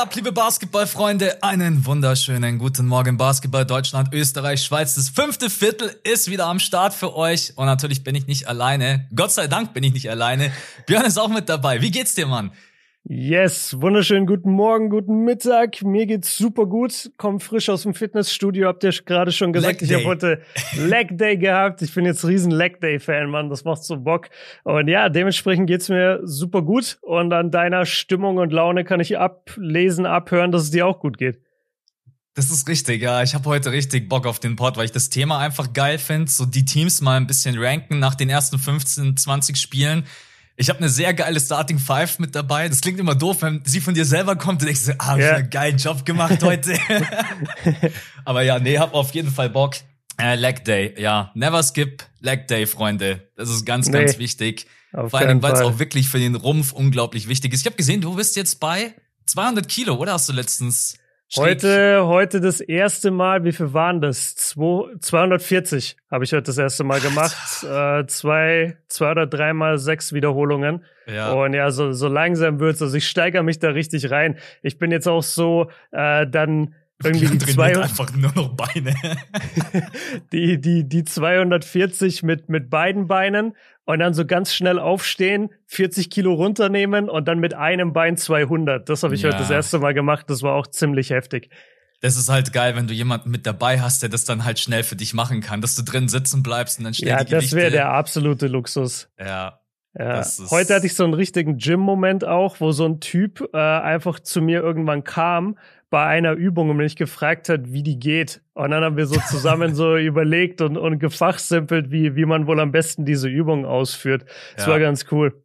Ab, liebe Basketballfreunde? Einen wunderschönen guten Morgen, Basketball Deutschland, Österreich, Schweiz. Das fünfte Viertel ist wieder am Start für euch. Und natürlich bin ich nicht alleine. Gott sei Dank bin ich nicht alleine. Björn ist auch mit dabei. Wie geht's dir, Mann? Yes, wunderschönen guten Morgen, guten Mittag. Mir geht's super gut. Komm frisch aus dem Fitnessstudio. Habt ihr gerade schon gesagt, ich habe heute Leg Day gehabt. Ich bin jetzt riesen Leg Day Fan, Mann. Das macht so Bock. Und ja, dementsprechend geht's mir super gut. Und an deiner Stimmung und Laune kann ich ablesen, abhören, dass es dir auch gut geht. Das ist richtig, ja. Ich habe heute richtig Bock auf den Pod, weil ich das Thema einfach geil finde. So die Teams mal ein bisschen ranken nach den ersten 15, 20 Spielen ich habe eine sehr geile Starting Five mit dabei. Das klingt immer doof, wenn sie von dir selber kommt. Du denkst so, ah, hab yeah. ich einen geilen Job gemacht heute. Aber ja, nee, hab auf jeden Fall Bock. Äh, Leg Day, ja. Never skip Leg Day, Freunde. Das ist ganz, nee, ganz wichtig. Vor allem, weil es auch wirklich für den Rumpf unglaublich wichtig ist. Ich habe gesehen, du bist jetzt bei 200 Kilo, oder hast du letztens Heute, heute das erste Mal, wie viel waren das? Zwei, 240 habe ich heute das erste Mal gemacht. äh, zwei, zwei oder dreimal sechs Wiederholungen. Ja. Und ja, so, so langsam wird's. Also ich steigere mich da richtig rein. Ich bin jetzt auch so, äh, dann irgendwie die zwei einfach nur noch Beine. die die die 240 mit mit beiden Beinen und dann so ganz schnell aufstehen, 40 Kilo runternehmen und dann mit einem Bein 200. Das habe ich ja. heute das erste Mal gemacht. Das war auch ziemlich heftig. Das ist halt geil, wenn du jemanden mit dabei hast, der das dann halt schnell für dich machen kann, dass du drin sitzen bleibst und dann schnell Ja, das wäre der absolute Luxus. Ja. Ja. Heute hatte ich so einen richtigen Gym-Moment auch, wo so ein Typ äh, einfach zu mir irgendwann kam bei einer Übung und mich gefragt hat, wie die geht. Und dann haben wir so zusammen so überlegt und, und gefachsimpelt, wie, wie man wohl am besten diese Übung ausführt. Das ja. war ganz cool.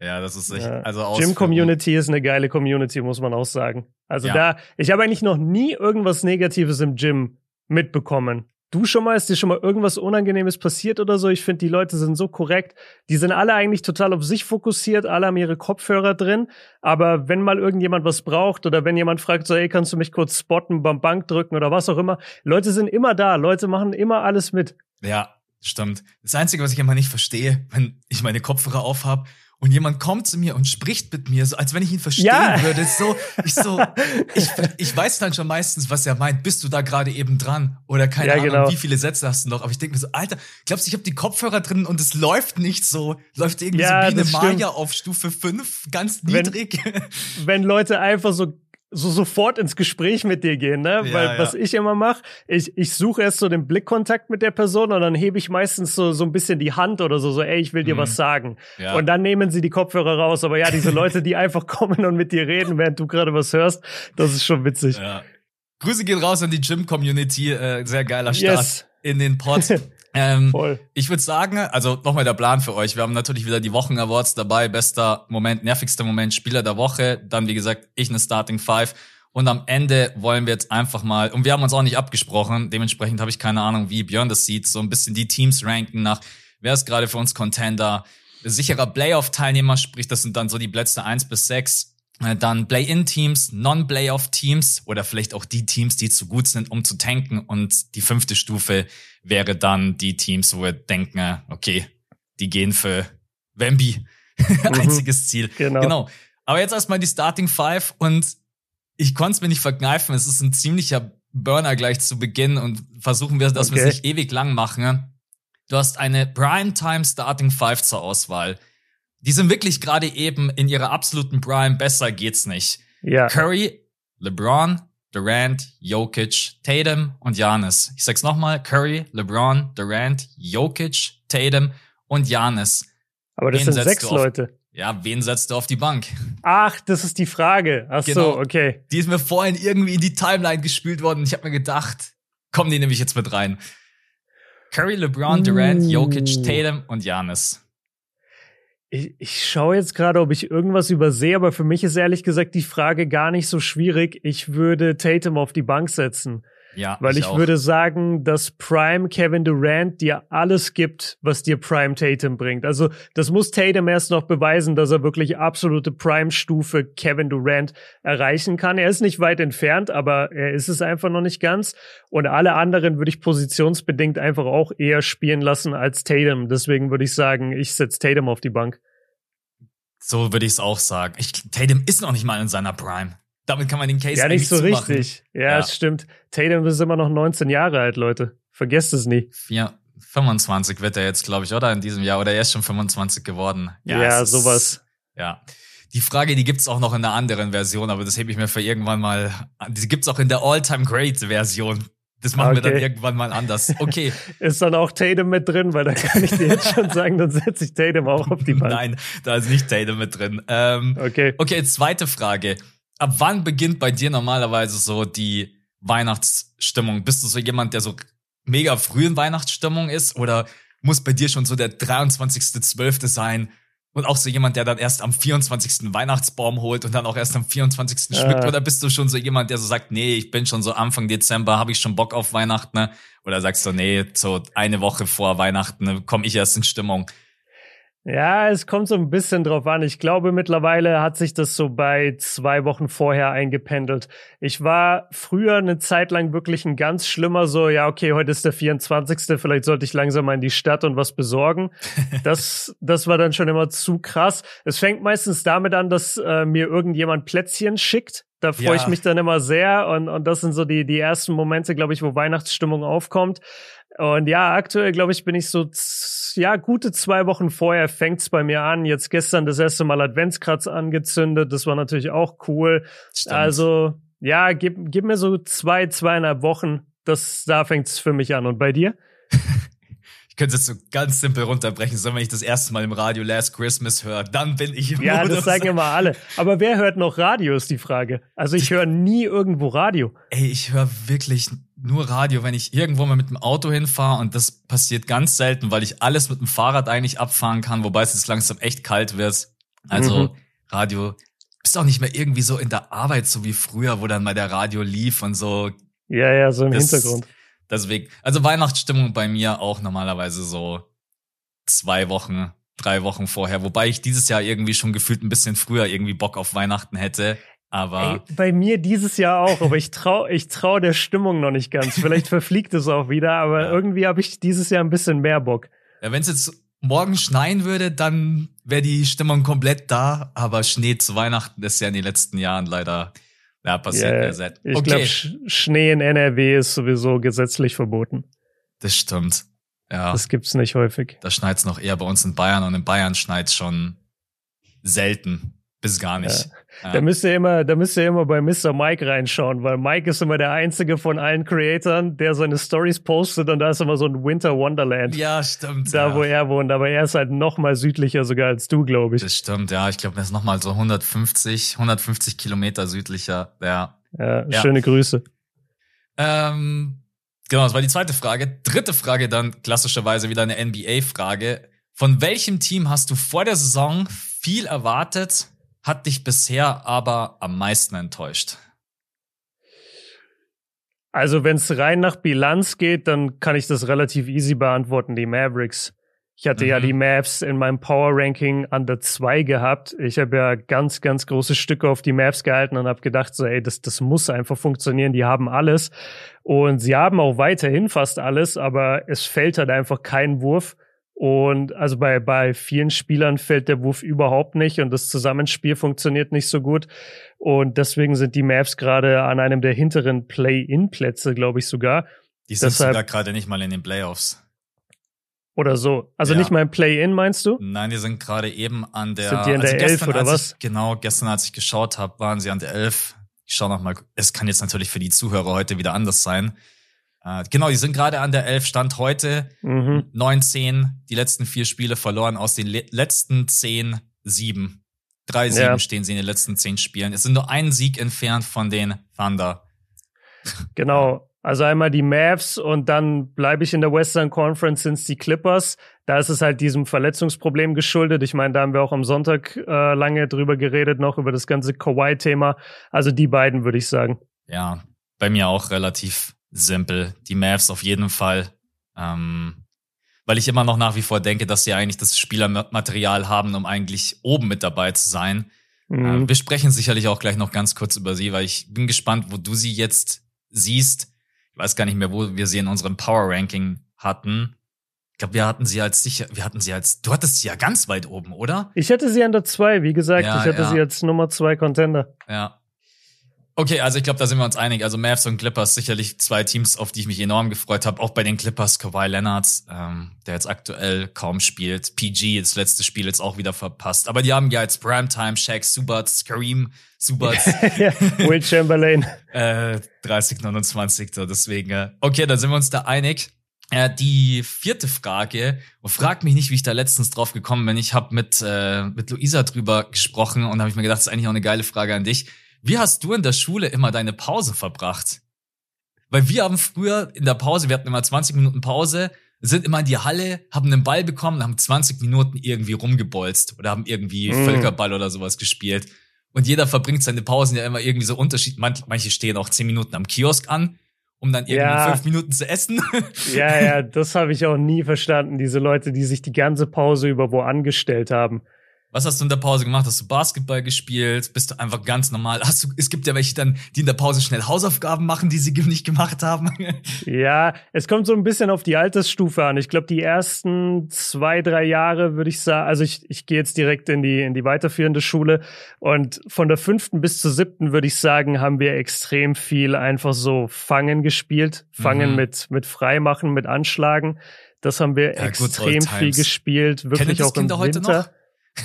Ja, das ist echt, ja. also Gym Community ist eine geile Community, muss man auch sagen. Also ja. da, ich habe eigentlich noch nie irgendwas Negatives im Gym mitbekommen. Du schon mal, ist dir schon mal irgendwas Unangenehmes passiert oder so? Ich finde, die Leute sind so korrekt. Die sind alle eigentlich total auf sich fokussiert, alle haben ihre Kopfhörer drin. Aber wenn mal irgendjemand was braucht oder wenn jemand fragt, so, hey, kannst du mich kurz spotten, beim Bank drücken oder was auch immer, Leute sind immer da. Leute machen immer alles mit. Ja, stimmt. Das Einzige, was ich immer nicht verstehe, wenn ich meine Kopfhörer aufhab und jemand kommt zu mir und spricht mit mir, so als wenn ich ihn verstehen ja. würde. So, ich so, ich, ich weiß dann schon meistens, was er meint. Bist du da gerade eben dran? Oder keine ja, Ahnung, genau. wie viele Sätze hast du noch? Aber ich denke mir so, Alter, glaubst du, ich habe die Kopfhörer drin und es läuft nicht so. Läuft irgendwie ja, so wie eine Maya auf Stufe 5, ganz niedrig. Wenn, wenn Leute einfach so so sofort ins Gespräch mit dir gehen, ne? Ja, Weil ja. was ich immer mache, ich, ich suche erst so den Blickkontakt mit der Person und dann hebe ich meistens so, so ein bisschen die Hand oder so, so, ey, ich will dir mhm. was sagen. Ja. Und dann nehmen sie die Kopfhörer raus. Aber ja, diese Leute, die einfach kommen und mit dir reden, während du gerade was hörst, das ist schon witzig. Ja. Grüße gehen raus an die Gym-Community, äh, sehr geiler Start yes. in den Pod. Ähm, Voll. Ich würde sagen, also nochmal der Plan für euch. Wir haben natürlich wieder die Wochen-Awards dabei. Bester Moment, nervigster Moment, Spieler der Woche. Dann, wie gesagt, ich eine Starting Five. Und am Ende wollen wir jetzt einfach mal, und wir haben uns auch nicht abgesprochen, dementsprechend habe ich keine Ahnung, wie Björn das sieht, so ein bisschen die Teams ranken nach, wer ist gerade für uns Contender, sicherer Playoff-Teilnehmer, sprich, das sind dann so die Plätze eins bis sechs dann Play-in-Teams, Non-Playoff-Teams oder vielleicht auch die Teams, die zu gut sind, um zu tanken. Und die fünfte Stufe wäre dann die Teams, wo wir denken, okay, die gehen für Wemby. Mhm. Einziges Ziel. Genau. genau. Aber jetzt erstmal die Starting Five und ich konnte es mir nicht verkneifen. Es ist ein ziemlicher Burner gleich zu Beginn und versuchen wir, dass okay. wir es nicht ewig lang machen. Du hast eine Primetime Starting Five zur Auswahl. Die sind wirklich gerade eben in ihrer absoluten Prime. Besser geht's nicht. Ja. Curry, LeBron, Durant, Jokic, Tatum und Janis. Ich sag's nochmal. Curry, LeBron, Durant, Jokic, Tatum und Janis. Aber das wen sind sechs Leute. Ja, wen setzt du auf die Bank? Ach, das ist die Frage. Ach genau. so, okay. Die ist mir vorhin irgendwie in die Timeline gespielt worden. Ich habe mir gedacht, komm, die nehme ich jetzt mit rein. Curry, LeBron, Durant, Jokic, Tatum und Janis. Ich, ich schaue jetzt gerade, ob ich irgendwas übersehe, aber für mich ist ehrlich gesagt die Frage gar nicht so schwierig. Ich würde Tatum auf die Bank setzen. Ja, weil ich, ich würde sagen, dass Prime Kevin Durant dir alles gibt, was dir Prime Tatum bringt. Also das muss Tatum erst noch beweisen, dass er wirklich absolute Prime-Stufe Kevin Durant erreichen kann. Er ist nicht weit entfernt, aber er ist es einfach noch nicht ganz. Und alle anderen würde ich positionsbedingt einfach auch eher spielen lassen als Tatum. Deswegen würde ich sagen, ich setze Tatum auf die Bank. So würde ich es auch sagen. Ich, Tatum ist noch nicht mal in seiner Prime. Damit kann man den Case ja nicht so richtig. Ja, ja, stimmt. Tatum ist immer noch 19 Jahre alt, Leute. Vergesst es nie. Ja, 25 wird er jetzt, glaube ich, oder in diesem Jahr oder er ist schon 25 geworden. Ja, ja sowas. ja. Die Frage, die gibt's auch noch in einer anderen Version, aber das hebe ich mir für irgendwann mal. Die gibt's auch in der All-Time Great Version. Das machen okay. wir dann irgendwann mal anders. Okay. ist dann auch Tatum mit drin, weil da kann ich dir jetzt schon sagen, dann setze ich Tatum auch auf die Bank. Nein, da ist nicht Tatum mit drin. Ähm, okay. Okay, zweite Frage. Ab wann beginnt bei dir normalerweise so die Weihnachtsstimmung? Bist du so jemand, der so mega früh in Weihnachtsstimmung ist oder muss bei dir schon so der 23.12. sein? Und auch so jemand, der dann erst am 24. Weihnachtsbaum holt und dann auch erst am 24. schmückt? Äh. Oder bist du schon so jemand, der so sagt, nee, ich bin schon so Anfang Dezember, habe ich schon Bock auf Weihnachten? Ne? Oder sagst du, nee, so eine Woche vor Weihnachten ne, komme ich erst in Stimmung? Ja, es kommt so ein bisschen drauf an. Ich glaube, mittlerweile hat sich das so bei zwei Wochen vorher eingependelt. Ich war früher eine Zeit lang wirklich ein ganz schlimmer, so, ja, okay, heute ist der 24. Vielleicht sollte ich langsam mal in die Stadt und was besorgen. Das, das war dann schon immer zu krass. Es fängt meistens damit an, dass äh, mir irgendjemand Plätzchen schickt. Da freue ja. ich mich dann immer sehr. Und, und das sind so die, die ersten Momente, glaube ich, wo Weihnachtsstimmung aufkommt. Und ja, aktuell, glaube ich, bin ich so, ja, gute zwei Wochen vorher fängt's bei mir an. Jetzt gestern das erste Mal Adventskratz angezündet. Das war natürlich auch cool. Stimmt. Also, ja, gib, gib mir so zwei, zweieinhalb Wochen. Das, da fängt's für mich an. Und bei dir? ich könnte es jetzt so ganz simpel runterbrechen, so wenn ich das erste Mal im Radio Last Christmas höre, dann bin ich im Ja, Modus. das sagen immer alle. Aber wer hört noch Radio, ist die Frage. Also ich höre nie irgendwo Radio. Ey, ich höre wirklich nur Radio, wenn ich irgendwo mal mit dem Auto hinfahre und das passiert ganz selten, weil ich alles mit dem Fahrrad eigentlich abfahren kann, wobei es jetzt langsam echt kalt wird. Also mhm. Radio, bist auch nicht mehr irgendwie so in der Arbeit, so wie früher, wo dann mal der Radio lief und so. Ja, ja, so im das, Hintergrund. Deswegen, also Weihnachtsstimmung bei mir auch normalerweise so zwei Wochen, drei Wochen vorher, wobei ich dieses Jahr irgendwie schon gefühlt ein bisschen früher irgendwie Bock auf Weihnachten hätte. Aber Ey, bei mir dieses Jahr auch, aber ich trau, ich trau der Stimmung noch nicht ganz. Vielleicht verfliegt es auch wieder, aber ja. irgendwie habe ich dieses Jahr ein bisschen mehr Bock. Ja, wenn es jetzt morgen schneien würde, dann wäre die Stimmung komplett da, aber Schnee zu Weihnachten ist ja in den letzten Jahren leider ja, passiert yeah, seit. Ich okay. glaube, Sch Schnee in NRW ist sowieso gesetzlich verboten. Das stimmt. Ja. Das gibt's nicht häufig. Da schneit's noch eher bei uns in Bayern und in Bayern schneit's schon selten bis gar nicht. Ja. Ja. Da müsst ihr immer, da müsst ihr immer bei Mr. Mike reinschauen, weil Mike ist immer der einzige von allen Creatoren, der seine Stories postet und da ist immer so ein Winter Wonderland. Ja, stimmt. Da, ja. wo er wohnt, aber er ist halt noch mal südlicher sogar als du, glaube ich. Das stimmt, ja. Ich glaube, er ist noch mal so 150, 150 Kilometer südlicher. Ja. Ja, schöne Grüße. Ähm, genau, das war die zweite Frage. Dritte Frage dann klassischerweise wieder eine NBA-Frage. Von welchem Team hast du vor der Saison viel erwartet hat dich bisher aber am meisten enttäuscht? Also, wenn es rein nach Bilanz geht, dann kann ich das relativ easy beantworten, die Mavericks. Ich hatte mhm. ja die Mavs in meinem Power Ranking an der 2 gehabt. Ich habe ja ganz, ganz große Stücke auf die Mavs gehalten und habe gedacht, so, ey, das, das muss einfach funktionieren. Die haben alles. Und sie haben auch weiterhin fast alles, aber es fällt halt einfach kein Wurf. Und also bei, bei vielen Spielern fällt der Wurf überhaupt nicht und das Zusammenspiel funktioniert nicht so gut. Und deswegen sind die Mavs gerade an einem der hinteren Play-In-Plätze, glaube ich sogar. Die sind Deshalb, sogar gerade nicht mal in den Playoffs. Oder so. Also ja. nicht mal im Play-In, meinst du? Nein, die sind gerade eben an der. Sind die an also der 11 oder was? Ich, genau, gestern, als ich geschaut habe, waren sie an der 11. Ich schau noch mal. Es kann jetzt natürlich für die Zuhörer heute wieder anders sein. Äh, genau, die sind gerade an der 11 Stand heute. Mhm. 9-10, die letzten vier Spiele verloren aus den le letzten 10, 7. 3-7 ja. stehen sie in den letzten 10 Spielen. Es sind nur einen Sieg entfernt von den Thunder. Genau. Also einmal die Mavs und dann bleibe ich in der Western Conference sind die Clippers. Da ist es halt diesem Verletzungsproblem geschuldet. Ich meine, da haben wir auch am Sonntag äh, lange drüber geredet, noch über das ganze Kawhi-Thema. Also die beiden würde ich sagen. Ja, bei mir auch relativ simpel. Die Mavs auf jeden Fall. Ähm, weil ich immer noch nach wie vor denke, dass sie eigentlich das Spielermaterial haben, um eigentlich oben mit dabei zu sein. Mhm. Ähm, wir sprechen sicherlich auch gleich noch ganz kurz über sie, weil ich bin gespannt, wo du sie jetzt siehst. Ich weiß gar nicht mehr, wo wir sie in unserem Power Ranking hatten. Ich glaube, wir hatten sie als sicher, wir hatten sie als, du hattest sie ja ganz weit oben, oder? Ich hatte sie an der 2, wie gesagt, ja, ich hatte ja. sie als Nummer 2 Contender. Ja. Okay, also ich glaube, da sind wir uns einig. Also Mavs und Clippers sicherlich zwei Teams, auf die ich mich enorm gefreut habe. Auch bei den Clippers Kawhi Leonards, ähm, der jetzt aktuell kaum spielt. PG, das letzte Spiel jetzt auch wieder verpasst. Aber die haben ja jetzt Primetime, Shaq, Subats, Kareem, Subats. ja, Will Chamberlain. äh, 30, 29, so deswegen. Äh, okay, dann sind wir uns da einig. Äh, die vierte Frage, und frag mich nicht, wie ich da letztens drauf gekommen bin. Ich habe mit, äh, mit Luisa drüber gesprochen und habe ich mir gedacht, das ist eigentlich auch eine geile Frage an dich wie hast du in der Schule immer deine Pause verbracht? Weil wir haben früher in der Pause, wir hatten immer 20 Minuten Pause, sind immer in die Halle, haben einen Ball bekommen, haben 20 Minuten irgendwie rumgebolzt oder haben irgendwie mm. Völkerball oder sowas gespielt. Und jeder verbringt seine Pausen ja immer irgendwie so unterschiedlich. Manche stehen auch 10 Minuten am Kiosk an, um dann irgendwie ja. fünf Minuten zu essen. ja, ja, das habe ich auch nie verstanden. Diese Leute, die sich die ganze Pause über wo angestellt haben. Was hast du in der Pause gemacht? Hast du Basketball gespielt? Bist du einfach ganz normal? Hast du, es gibt ja welche dann, die in der Pause schnell Hausaufgaben machen, die sie nicht gemacht haben. ja, es kommt so ein bisschen auf die Altersstufe an. Ich glaube, die ersten zwei, drei Jahre würde ich sagen, also ich, ich gehe jetzt direkt in die, in die weiterführende Schule und von der fünften bis zur siebten würde ich sagen, haben wir extrem viel einfach so Fangen gespielt. Fangen mhm. mit, mit Freimachen, mit Anschlagen. Das haben wir ja, extrem viel gespielt, wirklich auch im Winter. Noch?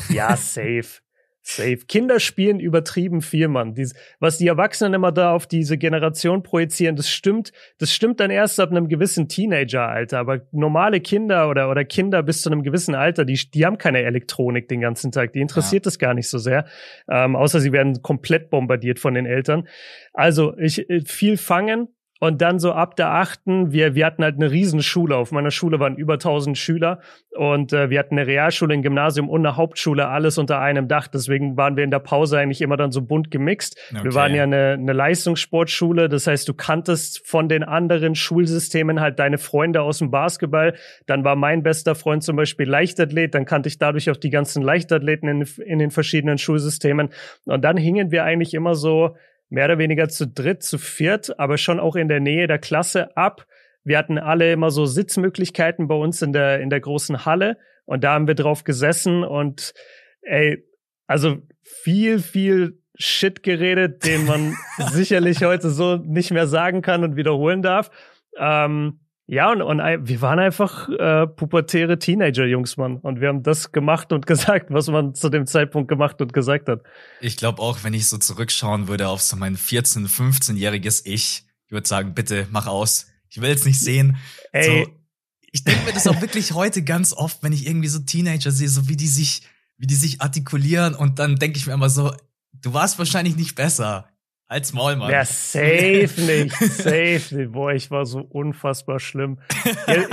Ja, safe. Safe. Kinder spielen übertrieben viel, Mann. Dies, was die Erwachsenen immer da auf diese Generation projizieren, das stimmt, das stimmt dann erst ab einem gewissen Teenageralter. Aber normale Kinder oder, oder Kinder bis zu einem gewissen Alter, die, die haben keine Elektronik den ganzen Tag. Die interessiert ja. das gar nicht so sehr. Ähm, außer sie werden komplett bombardiert von den Eltern. Also, ich, äh, viel fangen, und dann so ab der achten, wir, wir hatten halt eine Riesenschule. Auf meiner Schule waren über 1000 Schüler. Und äh, wir hatten eine Realschule, ein Gymnasium und eine Hauptschule, alles unter einem Dach. Deswegen waren wir in der Pause eigentlich immer dann so bunt gemixt. Okay. Wir waren ja eine, eine Leistungssportschule. Das heißt, du kanntest von den anderen Schulsystemen halt deine Freunde aus dem Basketball. Dann war mein bester Freund zum Beispiel Leichtathlet. Dann kannte ich dadurch auch die ganzen Leichtathleten in, in den verschiedenen Schulsystemen. Und dann hingen wir eigentlich immer so mehr oder weniger zu dritt, zu viert, aber schon auch in der Nähe der Klasse ab. Wir hatten alle immer so Sitzmöglichkeiten bei uns in der, in der großen Halle und da haben wir drauf gesessen und ey, also viel, viel Shit geredet, den man sicherlich heute so nicht mehr sagen kann und wiederholen darf. Ähm, ja, und, und wir waren einfach äh, pubertäre Teenager-Jungs, Mann. Und wir haben das gemacht und gesagt, was man zu dem Zeitpunkt gemacht und gesagt hat. Ich glaube auch, wenn ich so zurückschauen würde auf so mein 14-, 15-jähriges Ich, ich würde sagen, bitte mach aus. Ich will es nicht sehen. Ey. So, ich denke mir das auch wirklich heute ganz oft, wenn ich irgendwie so Teenager sehe, so wie die sich, wie die sich artikulieren und dann denke ich mir immer so, du warst wahrscheinlich nicht besser. Als Maul, Mann. Ja, safe nicht. Safe nicht. Boah, ich war so unfassbar schlimm.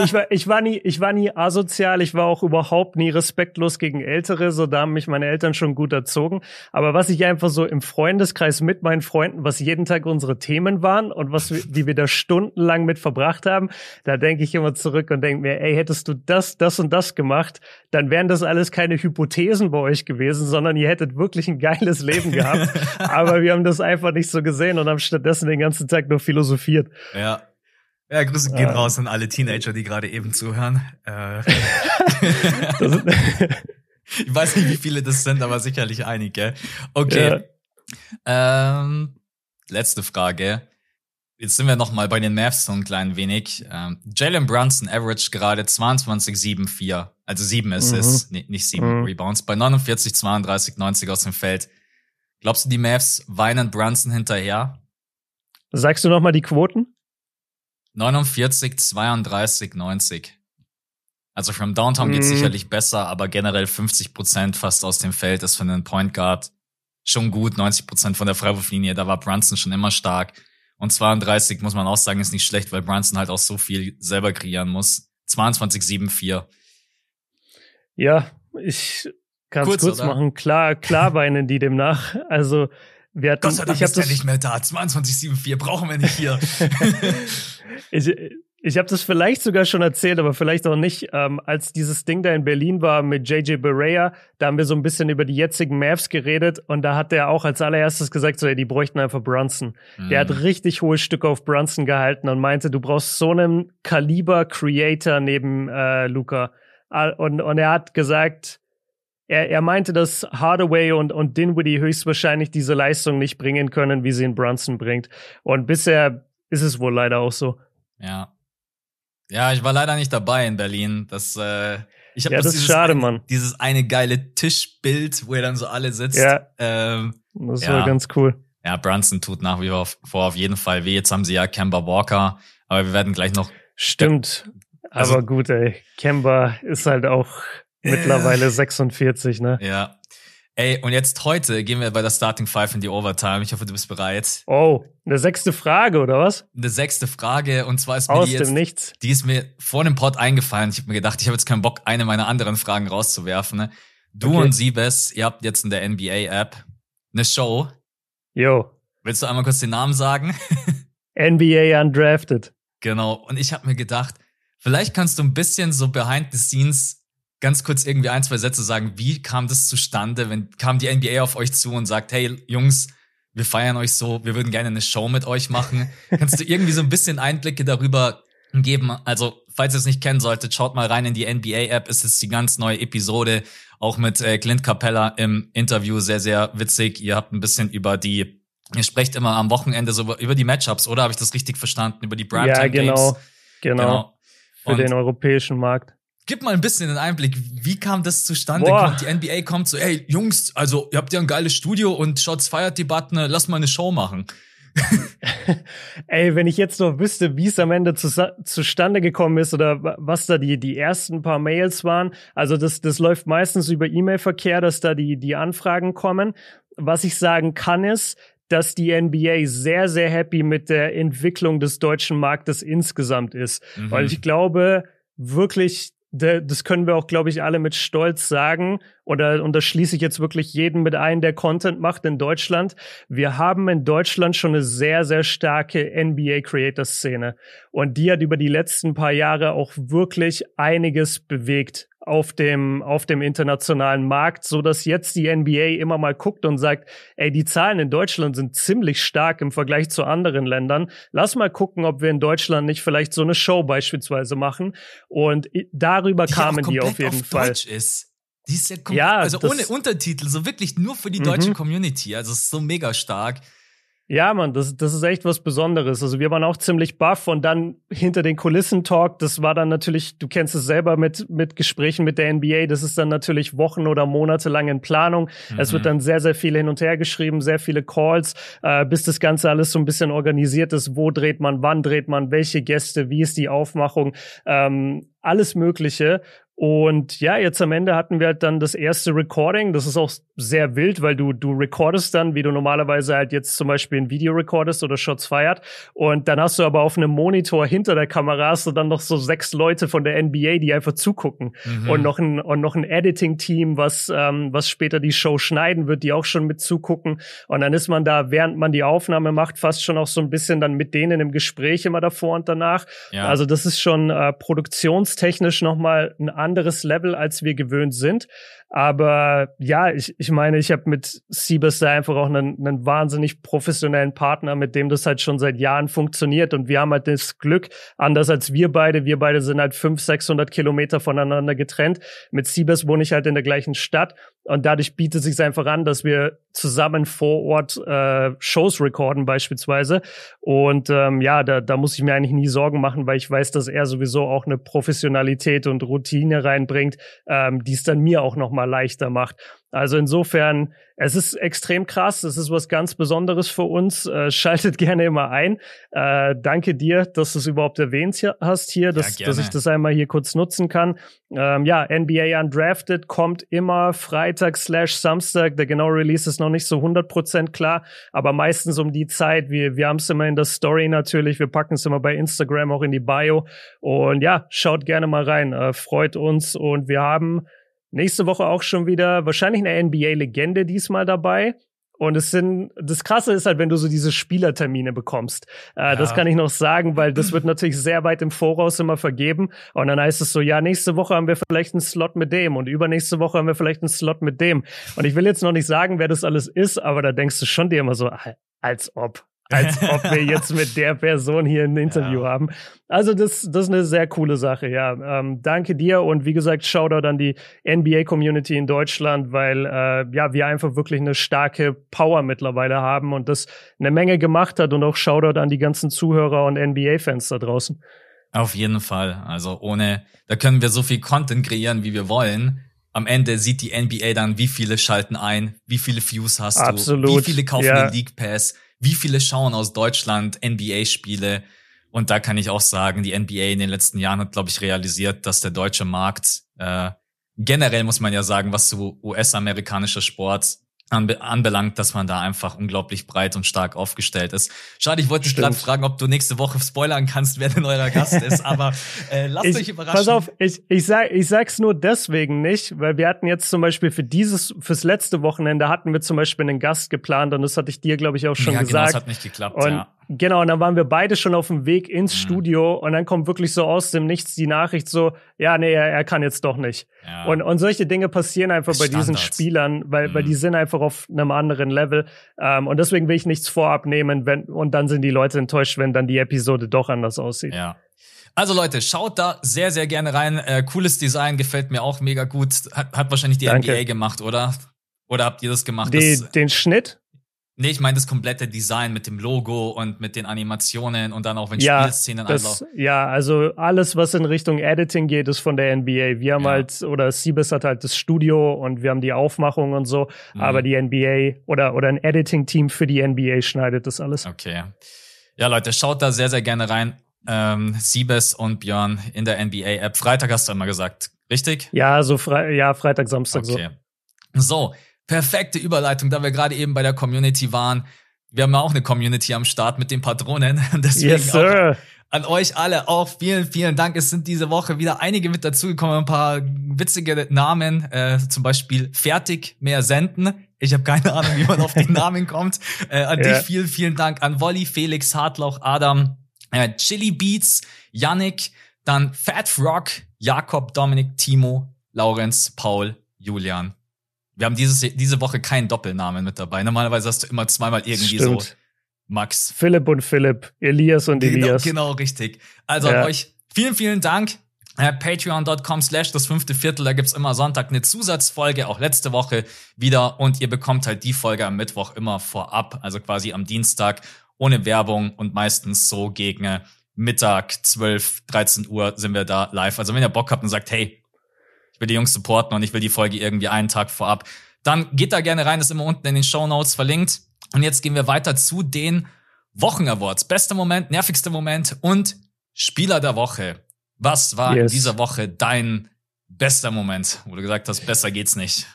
Ich, war, ich, war nie, ich war nie asozial. Ich war auch überhaupt nie respektlos gegen Ältere. So, da haben mich meine Eltern schon gut erzogen. Aber was ich einfach so im Freundeskreis mit meinen Freunden, was jeden Tag unsere Themen waren und was wir, die wir da stundenlang mit verbracht haben, da denke ich immer zurück und denke mir, ey, hättest du das, das und das gemacht, dann wären das alles keine Hypothesen bei euch gewesen, sondern ihr hättet wirklich ein geiles Leben gehabt. Aber wir haben das einfach nicht so gesehen und haben stattdessen den ganzen Tag nur philosophiert. Ja. Ja, Grüße gehen äh, raus an alle Teenager, die gerade eben zuhören. Äh. ich weiß nicht, wie viele das sind, aber sicherlich einige. Okay. Ja. Ähm, letzte Frage. Jetzt sind wir noch mal bei den Mavs so ein klein wenig. Ähm, Jalen Brunson average gerade 22, 7, 4. Also 7 Assists, mhm. nicht 7 mhm. Rebounds. Bei 49, 32, 90 aus dem Feld. Glaubst du, die Mavs weinen Brunson hinterher? Sagst du noch mal die Quoten? 49, 32, 90. Also from Downtown mm. geht's mhm. sicherlich besser, aber generell 50 Prozent fast aus dem Feld ist für einen Point Guard schon gut. 90 Prozent von der Freiwurflinie, da war Brunson schon immer stark. Und 32 muss man auch sagen, ist nicht schlecht, weil Brunson halt auch so viel selber kreieren muss. 22, 7, 4. Ja, ich Kannst kurz, kurz machen. Klar, klar weinen die demnach. Also, wir hatten, Gott sei Dank ist der nicht mehr da. 2274 brauchen wir nicht hier. ich, Ich habe das vielleicht sogar schon erzählt, aber vielleicht auch nicht. Ähm, als dieses Ding da in Berlin war mit JJ Barea, da haben wir so ein bisschen über die jetzigen Mavs geredet und da hat der auch als allererstes gesagt, so, ey, die bräuchten einfach Brunson. Mhm. Der hat mhm. richtig hohe Stücke auf Brunson gehalten und meinte, du brauchst so einen Kaliber Creator neben äh, Luca. Und, und er hat gesagt, er, er meinte, dass Hardaway und, und Dinwiddie höchstwahrscheinlich diese Leistung nicht bringen können, wie sie in Brunson bringt. Und bisher ist es wohl leider auch so. Ja, ja, ich war leider nicht dabei in Berlin. Das, äh, ich habe ja, das, das ist schade, Mann. Dieses eine geile Tischbild, wo ihr dann so alle sitzt. Ja. Ähm, das ja. war ganz cool. Ja, Brunson tut nach wie vor auf jeden Fall weh. Jetzt haben sie ja Kemba Walker, aber wir werden gleich noch. Stimmt. Also, aber gut, ey. Kemba ist halt auch mittlerweile 46, ne? Ja. Ey, und jetzt heute gehen wir bei der Starting Five in die Overtime. Ich hoffe, du bist bereit. Oh, eine sechste Frage, oder was? Eine sechste Frage. Und zwar ist mir Aus die jetzt, dem Nichts. die ist mir vor dem Pod eingefallen. Ich habe mir gedacht, ich habe jetzt keinen Bock, eine meiner anderen Fragen rauszuwerfen. Ne? Du okay. und Siebes, ihr habt jetzt in der NBA-App eine Show. Jo. Willst du einmal kurz den Namen sagen? NBA Undrafted. Genau. Und ich habe mir gedacht, vielleicht kannst du ein bisschen so behind the scenes ganz kurz irgendwie ein, zwei Sätze sagen, wie kam das zustande? Wenn kam die NBA auf euch zu und sagt, hey Jungs, wir feiern euch so, wir würden gerne eine Show mit euch machen. Kannst du irgendwie so ein bisschen Einblicke darüber geben? Also, falls ihr es nicht kennen solltet, schaut mal rein in die NBA-App. Es ist die ganz neue Episode, auch mit äh, Clint Capella im Interview, sehr, sehr witzig. Ihr habt ein bisschen über die, ihr sprecht immer am Wochenende so über die Matchups, oder? Habe ich das richtig verstanden? Über die Primetime Ja, genau, genau. genau. Für und den europäischen Markt. Gib mal ein bisschen den Einblick, wie kam das zustande? Boah. Die NBA kommt so, ey Jungs, also ihr habt ja ein geiles Studio und Shots feiert die Button, lass mal eine Show machen. ey, wenn ich jetzt noch wüsste, wie es am Ende zu, zustande gekommen ist oder was da die, die ersten paar Mails waren. Also das, das läuft meistens über E-Mail-Verkehr, dass da die, die Anfragen kommen. Was ich sagen kann ist, dass die NBA sehr, sehr happy mit der Entwicklung des deutschen Marktes insgesamt ist. Mhm. Weil ich glaube, wirklich das können wir auch, glaube ich, alle mit Stolz sagen. Oder, und das schließe ich jetzt wirklich jeden mit ein, der Content macht in Deutschland. Wir haben in Deutschland schon eine sehr, sehr starke NBA-Creator-Szene. Und die hat über die letzten paar Jahre auch wirklich einiges bewegt auf dem, auf dem internationalen Markt, so dass jetzt die NBA immer mal guckt und sagt, ey, die Zahlen in Deutschland sind ziemlich stark im Vergleich zu anderen Ländern. Lass mal gucken, ob wir in Deutschland nicht vielleicht so eine Show beispielsweise machen. Und darüber die kamen die auf jeden auf Fall. Deutsch ist. Die ist ja, ja also ohne Untertitel, so wirklich nur für die deutsche mhm. Community. Also es ist so mega stark. Ja, Mann, das, das ist echt was Besonderes. Also wir waren auch ziemlich baff und dann hinter den Kulissen Talk, das war dann natürlich, du kennst es selber mit, mit Gesprächen mit der NBA, das ist dann natürlich Wochen oder Monate lang in Planung. Mhm. Es wird mhm. dann sehr, sehr viel hin und her geschrieben, sehr viele Calls, äh, bis das Ganze alles so ein bisschen organisiert ist. Wo dreht man, wann dreht man, welche Gäste, wie ist die Aufmachung, ähm, alles Mögliche. Und ja, jetzt am Ende hatten wir halt dann das erste Recording. Das ist auch sehr wild, weil du, du recordest dann, wie du normalerweise halt jetzt zum Beispiel ein Video recordest oder Shots feiert. Und dann hast du aber auf einem Monitor hinter der Kamera hast du dann noch so sechs Leute von der NBA, die einfach zugucken. Mhm. Und noch ein, und noch ein Editing-Team, was, ähm, was später die Show schneiden wird, die auch schon mit zugucken. Und dann ist man da, während man die Aufnahme macht, fast schon auch so ein bisschen dann mit denen im Gespräch immer davor und danach. Ja. Also das ist schon äh, produktionstechnisch nochmal ein anderes Level, als wir gewöhnt sind. Aber ja, ich, ich meine, ich habe mit Siebes da einfach auch einen, einen wahnsinnig professionellen Partner, mit dem das halt schon seit Jahren funktioniert. Und wir haben halt das Glück, anders als wir beide, wir beide sind halt 500, 600 Kilometer voneinander getrennt. Mit Siebes wohne ich halt in der gleichen Stadt. Und dadurch bietet es sich einfach an, dass wir zusammen vor Ort äh, Shows recorden beispielsweise. Und ähm, ja, da, da muss ich mir eigentlich nie Sorgen machen, weil ich weiß, dass er sowieso auch eine Professionalität und Routine reinbringt, ähm, die es dann mir auch noch mal leichter macht. Also insofern, es ist extrem krass. Es ist was ganz Besonderes für uns. Äh, schaltet gerne immer ein. Äh, danke dir, dass du es überhaupt erwähnt hast hier, dass, ja, dass ich das einmal hier kurz nutzen kann. Ähm, ja, NBA Undrafted kommt immer Freitag slash Samstag. Der genaue Release ist noch nicht so 100% klar, aber meistens um die Zeit. Wir, wir haben es immer in der Story natürlich. Wir packen es immer bei Instagram auch in die Bio. Und ja, schaut gerne mal rein. Äh, freut uns. Und wir haben Nächste Woche auch schon wieder wahrscheinlich eine NBA-Legende diesmal dabei. Und es sind, das Krasse ist halt, wenn du so diese Spielertermine bekommst. Äh, ja. Das kann ich noch sagen, weil das wird natürlich sehr weit im Voraus immer vergeben. Und dann heißt es so, ja, nächste Woche haben wir vielleicht einen Slot mit dem und übernächste Woche haben wir vielleicht einen Slot mit dem. Und ich will jetzt noch nicht sagen, wer das alles ist, aber da denkst du schon dir immer so, als ob als ob wir jetzt mit der Person hier ein Interview ja. haben. Also das, das ist eine sehr coole Sache, ja. Ähm, danke dir und wie gesagt, Shoutout an die NBA-Community in Deutschland, weil äh, ja wir einfach wirklich eine starke Power mittlerweile haben und das eine Menge gemacht hat und auch Shoutout an die ganzen Zuhörer und NBA-Fans da draußen. Auf jeden Fall. Also ohne, da können wir so viel Content kreieren, wie wir wollen. Am Ende sieht die NBA dann, wie viele schalten ein, wie viele Views hast Absolut. du, wie viele kaufen ja. den League Pass wie viele schauen aus Deutschland NBA-Spiele? Und da kann ich auch sagen, die NBA in den letzten Jahren hat, glaube ich, realisiert, dass der deutsche Markt äh, generell muss man ja sagen, was zu US-amerikanischer Sport anbelangt, dass man da einfach unglaublich breit und stark aufgestellt ist. Schade, ich wollte dich gerade fragen, ob du nächste Woche spoilern kannst, wer denn euer Gast ist, aber äh, lasst ich, euch überraschen. Pass auf, ich, ich, sag, ich sag's nur deswegen nicht, weil wir hatten jetzt zum Beispiel für dieses, fürs letzte Wochenende hatten wir zum Beispiel einen Gast geplant und das hatte ich dir, glaube ich, auch schon ja, gesagt. Genau, das hat nicht geklappt, und ja. Genau, und dann waren wir beide schon auf dem Weg ins mhm. Studio und dann kommt wirklich so aus dem Nichts die Nachricht so, ja, nee, er, er kann jetzt doch nicht. Ja. Und, und solche Dinge passieren einfach bei Standards. diesen Spielern, weil, mhm. weil die mhm. sind einfach auf einem anderen Level. Ähm, und deswegen will ich nichts vorab nehmen, wenn, und dann sind die Leute enttäuscht, wenn dann die Episode doch anders aussieht. Ja. Also Leute, schaut da sehr, sehr gerne rein. Äh, cooles Design, gefällt mir auch mega gut. Hat, hat wahrscheinlich die Danke. NBA gemacht, oder? Oder habt ihr das gemacht? Die, das, den Schnitt? Nee, ich meine das komplette Design mit dem Logo und mit den Animationen und dann auch wenn ja, Spielszenen also. Ja, also alles, was in Richtung Editing geht, ist von der NBA. Wir haben ja. halt, oder Siebes hat halt das Studio und wir haben die Aufmachung und so, mhm. aber die NBA oder, oder ein Editing-Team für die NBA schneidet das alles. Okay. Ja, Leute, schaut da sehr, sehr gerne rein. Ähm, Siebes und Björn in der NBA-App. Freitag hast du immer gesagt, richtig? Ja, so Fre ja, Freitag, Samstag okay. so. So, perfekte Überleitung, da wir gerade eben bei der Community waren. Wir haben ja auch eine Community am Start mit den Patronen. Deswegen yes, sir. an euch alle auch vielen, vielen Dank. Es sind diese Woche wieder einige mit dazugekommen, ein paar witzige Namen, äh, zum Beispiel Fertig mehr senden. Ich habe keine Ahnung, wie man auf den Namen kommt. Äh, an ja. dich vielen, vielen Dank. An Wolli, Felix, Hartlauch, Adam, äh, Chili Beats, Yannick, dann Fat Rock, Jakob, Dominik, Timo, Laurenz, Paul, Julian wir haben dieses, diese Woche keinen Doppelnamen mit dabei. Normalerweise hast du immer zweimal irgendwie Stimmt. so Max. Philipp und Philipp, Elias und genau, Elias. Genau, richtig. Also ja. euch vielen, vielen Dank. Patreon.com slash das fünfte Viertel, da gibt's immer Sonntag eine Zusatzfolge, auch letzte Woche wieder. Und ihr bekommt halt die Folge am Mittwoch immer vorab, also quasi am Dienstag, ohne Werbung und meistens so gegen Mittag, 12, 13 Uhr sind wir da live. Also wenn ihr Bock habt und sagt, hey, ich will die Jungs supporten und ich will die Folge irgendwie einen Tag vorab, dann geht da gerne rein, ist immer unten in den Show Notes verlinkt. Und jetzt gehen wir weiter zu den Wochen-Awards. Bester Moment, nervigster Moment und Spieler der Woche. Was war yes. in dieser Woche dein bester Moment, wo du gesagt hast, besser geht's nicht?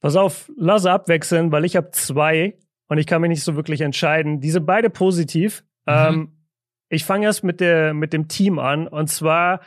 Pass auf, lass abwechseln, weil ich habe zwei und ich kann mich nicht so wirklich entscheiden. Diese beide positiv. Mhm. Ähm, ich fange erst mit, der, mit dem Team an und zwar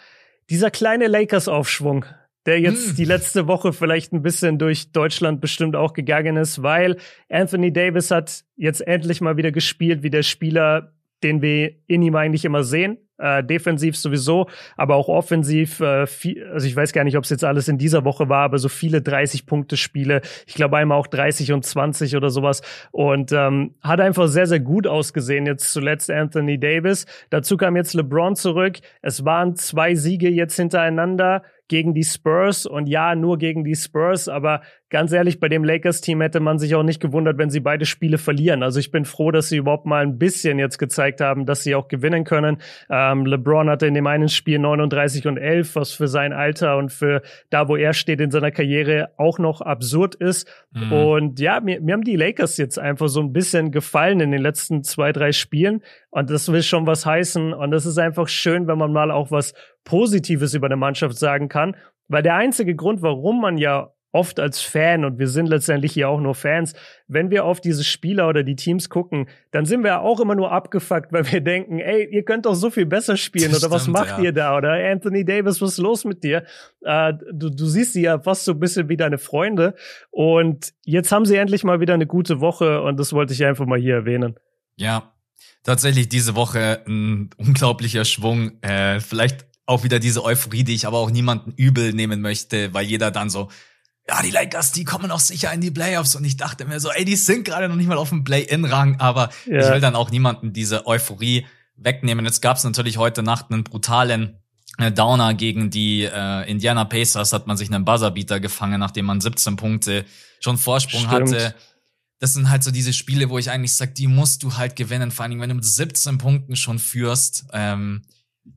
dieser kleine Lakers-Aufschwung der jetzt hm. die letzte Woche vielleicht ein bisschen durch Deutschland bestimmt auch gegangen ist, weil Anthony Davis hat jetzt endlich mal wieder gespielt wie der Spieler, den wir in ihm eigentlich immer sehen. Äh, defensiv sowieso, aber auch offensiv. Äh, viel, also ich weiß gar nicht, ob es jetzt alles in dieser Woche war, aber so viele 30-Punkte-Spiele. Ich glaube einmal auch 30 und 20 oder sowas. Und ähm, hat einfach sehr, sehr gut ausgesehen. Jetzt zuletzt Anthony Davis. Dazu kam jetzt LeBron zurück. Es waren zwei Siege jetzt hintereinander gegen die Spurs und ja, nur gegen die Spurs, aber ganz ehrlich, bei dem Lakers-Team hätte man sich auch nicht gewundert, wenn sie beide Spiele verlieren. Also ich bin froh, dass sie überhaupt mal ein bisschen jetzt gezeigt haben, dass sie auch gewinnen können. Ähm, LeBron hatte in dem einen Spiel 39 und 11, was für sein Alter und für da, wo er steht in seiner Karriere, auch noch absurd ist. Mhm. Und ja, mir, mir haben die Lakers jetzt einfach so ein bisschen gefallen in den letzten zwei, drei Spielen. Und das will schon was heißen. Und das ist einfach schön, wenn man mal auch was Positives über eine Mannschaft sagen kann. Weil der einzige Grund, warum man ja oft als Fan, und wir sind letztendlich hier auch nur Fans, wenn wir auf diese Spieler oder die Teams gucken, dann sind wir auch immer nur abgefuckt, weil wir denken, ey, ihr könnt doch so viel besser spielen oder was macht ja. ihr da? Oder Anthony Davis, was ist los mit dir? Äh, du, du siehst sie ja fast so ein bisschen wie deine Freunde. Und jetzt haben sie endlich mal wieder eine gute Woche und das wollte ich einfach mal hier erwähnen. Ja, tatsächlich diese Woche ein unglaublicher Schwung. Äh, vielleicht auch wieder diese Euphorie, die ich aber auch niemanden übel nehmen möchte, weil jeder dann so, ja, die Lakers, die kommen auch sicher in die Playoffs. Und ich dachte mir so, ey, die sind gerade noch nicht mal auf dem Play-In-Rang, aber ja. ich will dann auch niemanden diese Euphorie wegnehmen. Jetzt gab es natürlich heute Nacht einen brutalen äh, Downer gegen die äh, Indiana Pacers, hat man sich einen Buzzerbeater gefangen, nachdem man 17 Punkte schon Vorsprung Stimmt. hatte. Das sind halt so diese Spiele, wo ich eigentlich sag, die musst du halt gewinnen, vor allen Dingen, wenn du mit 17 Punkten schon führst. Ähm,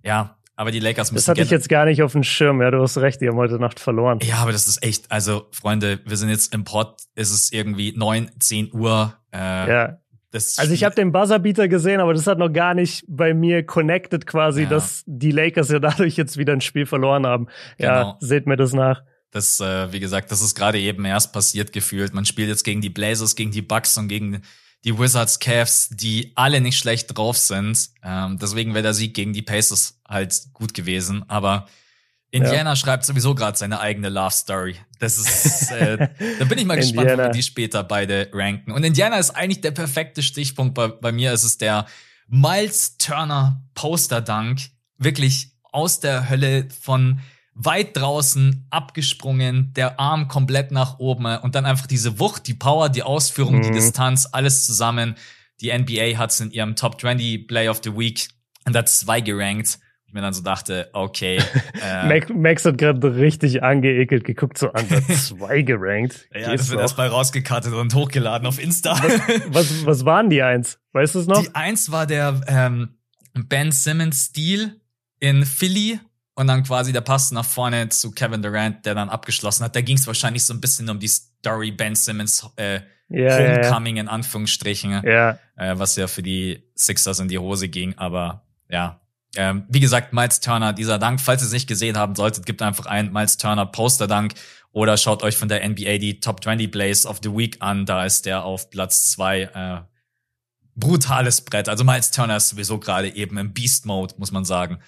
ja, aber die Lakers müssen. Das hatte ich jetzt gar nicht auf dem Schirm. Ja, du hast recht, die haben heute Nacht verloren. Ja, aber das ist echt, also Freunde, wir sind jetzt im Pod, ist es irgendwie neun, zehn Uhr. Äh, ja. Also ich habe den Buzzerbeater gesehen, aber das hat noch gar nicht bei mir connected quasi, ja. dass die Lakers ja dadurch jetzt wieder ein Spiel verloren haben. Ja, genau. seht mir das nach. Das, äh, wie gesagt, das ist gerade eben erst passiert gefühlt. Man spielt jetzt gegen die Blazers, gegen die Bucks und gegen die Wizards, Cavs, die alle nicht schlecht drauf sind. Ähm, deswegen wäre der Sieg gegen die Pacers halt gut gewesen. Aber Indiana ja. schreibt sowieso gerade seine eigene Love Story. Das ist, äh, da bin ich mal gespannt, wir die später beide ranken. Und Indiana ist eigentlich der perfekte Stichpunkt. Bei, bei mir ist es der Miles Turner Poster Dunk. Wirklich aus der Hölle von weit draußen abgesprungen, der Arm komplett nach oben und dann einfach diese Wucht, die Power, die Ausführung, mhm. die Distanz, alles zusammen. Die NBA hat es in ihrem Top 20 Play of the Week und hat zwei gerankt. Ich mir dann so dachte, okay. Äh, Max, Max hat gerade richtig angeekelt geguckt, so an der zwei gerankt. ja, Geht's das wird erstmal rausgekattet und hochgeladen auf Insta. Was, was, was waren die eins? Weißt du es noch? Die eins war der ähm, Ben Simmons Stil in Philly und dann quasi der Pass nach vorne zu Kevin Durant, der dann abgeschlossen hat. Da ging es wahrscheinlich so ein bisschen um die Story Ben Simmons äh, yeah, Homecoming yeah. in Anführungsstrichen, yeah. äh, was ja für die Sixers in die Hose ging. Aber ja, ähm, wie gesagt, Miles Turner, dieser Dank, falls ihr es nicht gesehen haben solltet, gibt einfach ein Miles Turner Poster-Dank oder schaut euch von der NBA die Top 20 Plays of the Week an. Da ist der auf Platz zwei. Äh, brutales Brett. Also Miles Turner ist sowieso gerade eben im Beast-Mode, muss man sagen.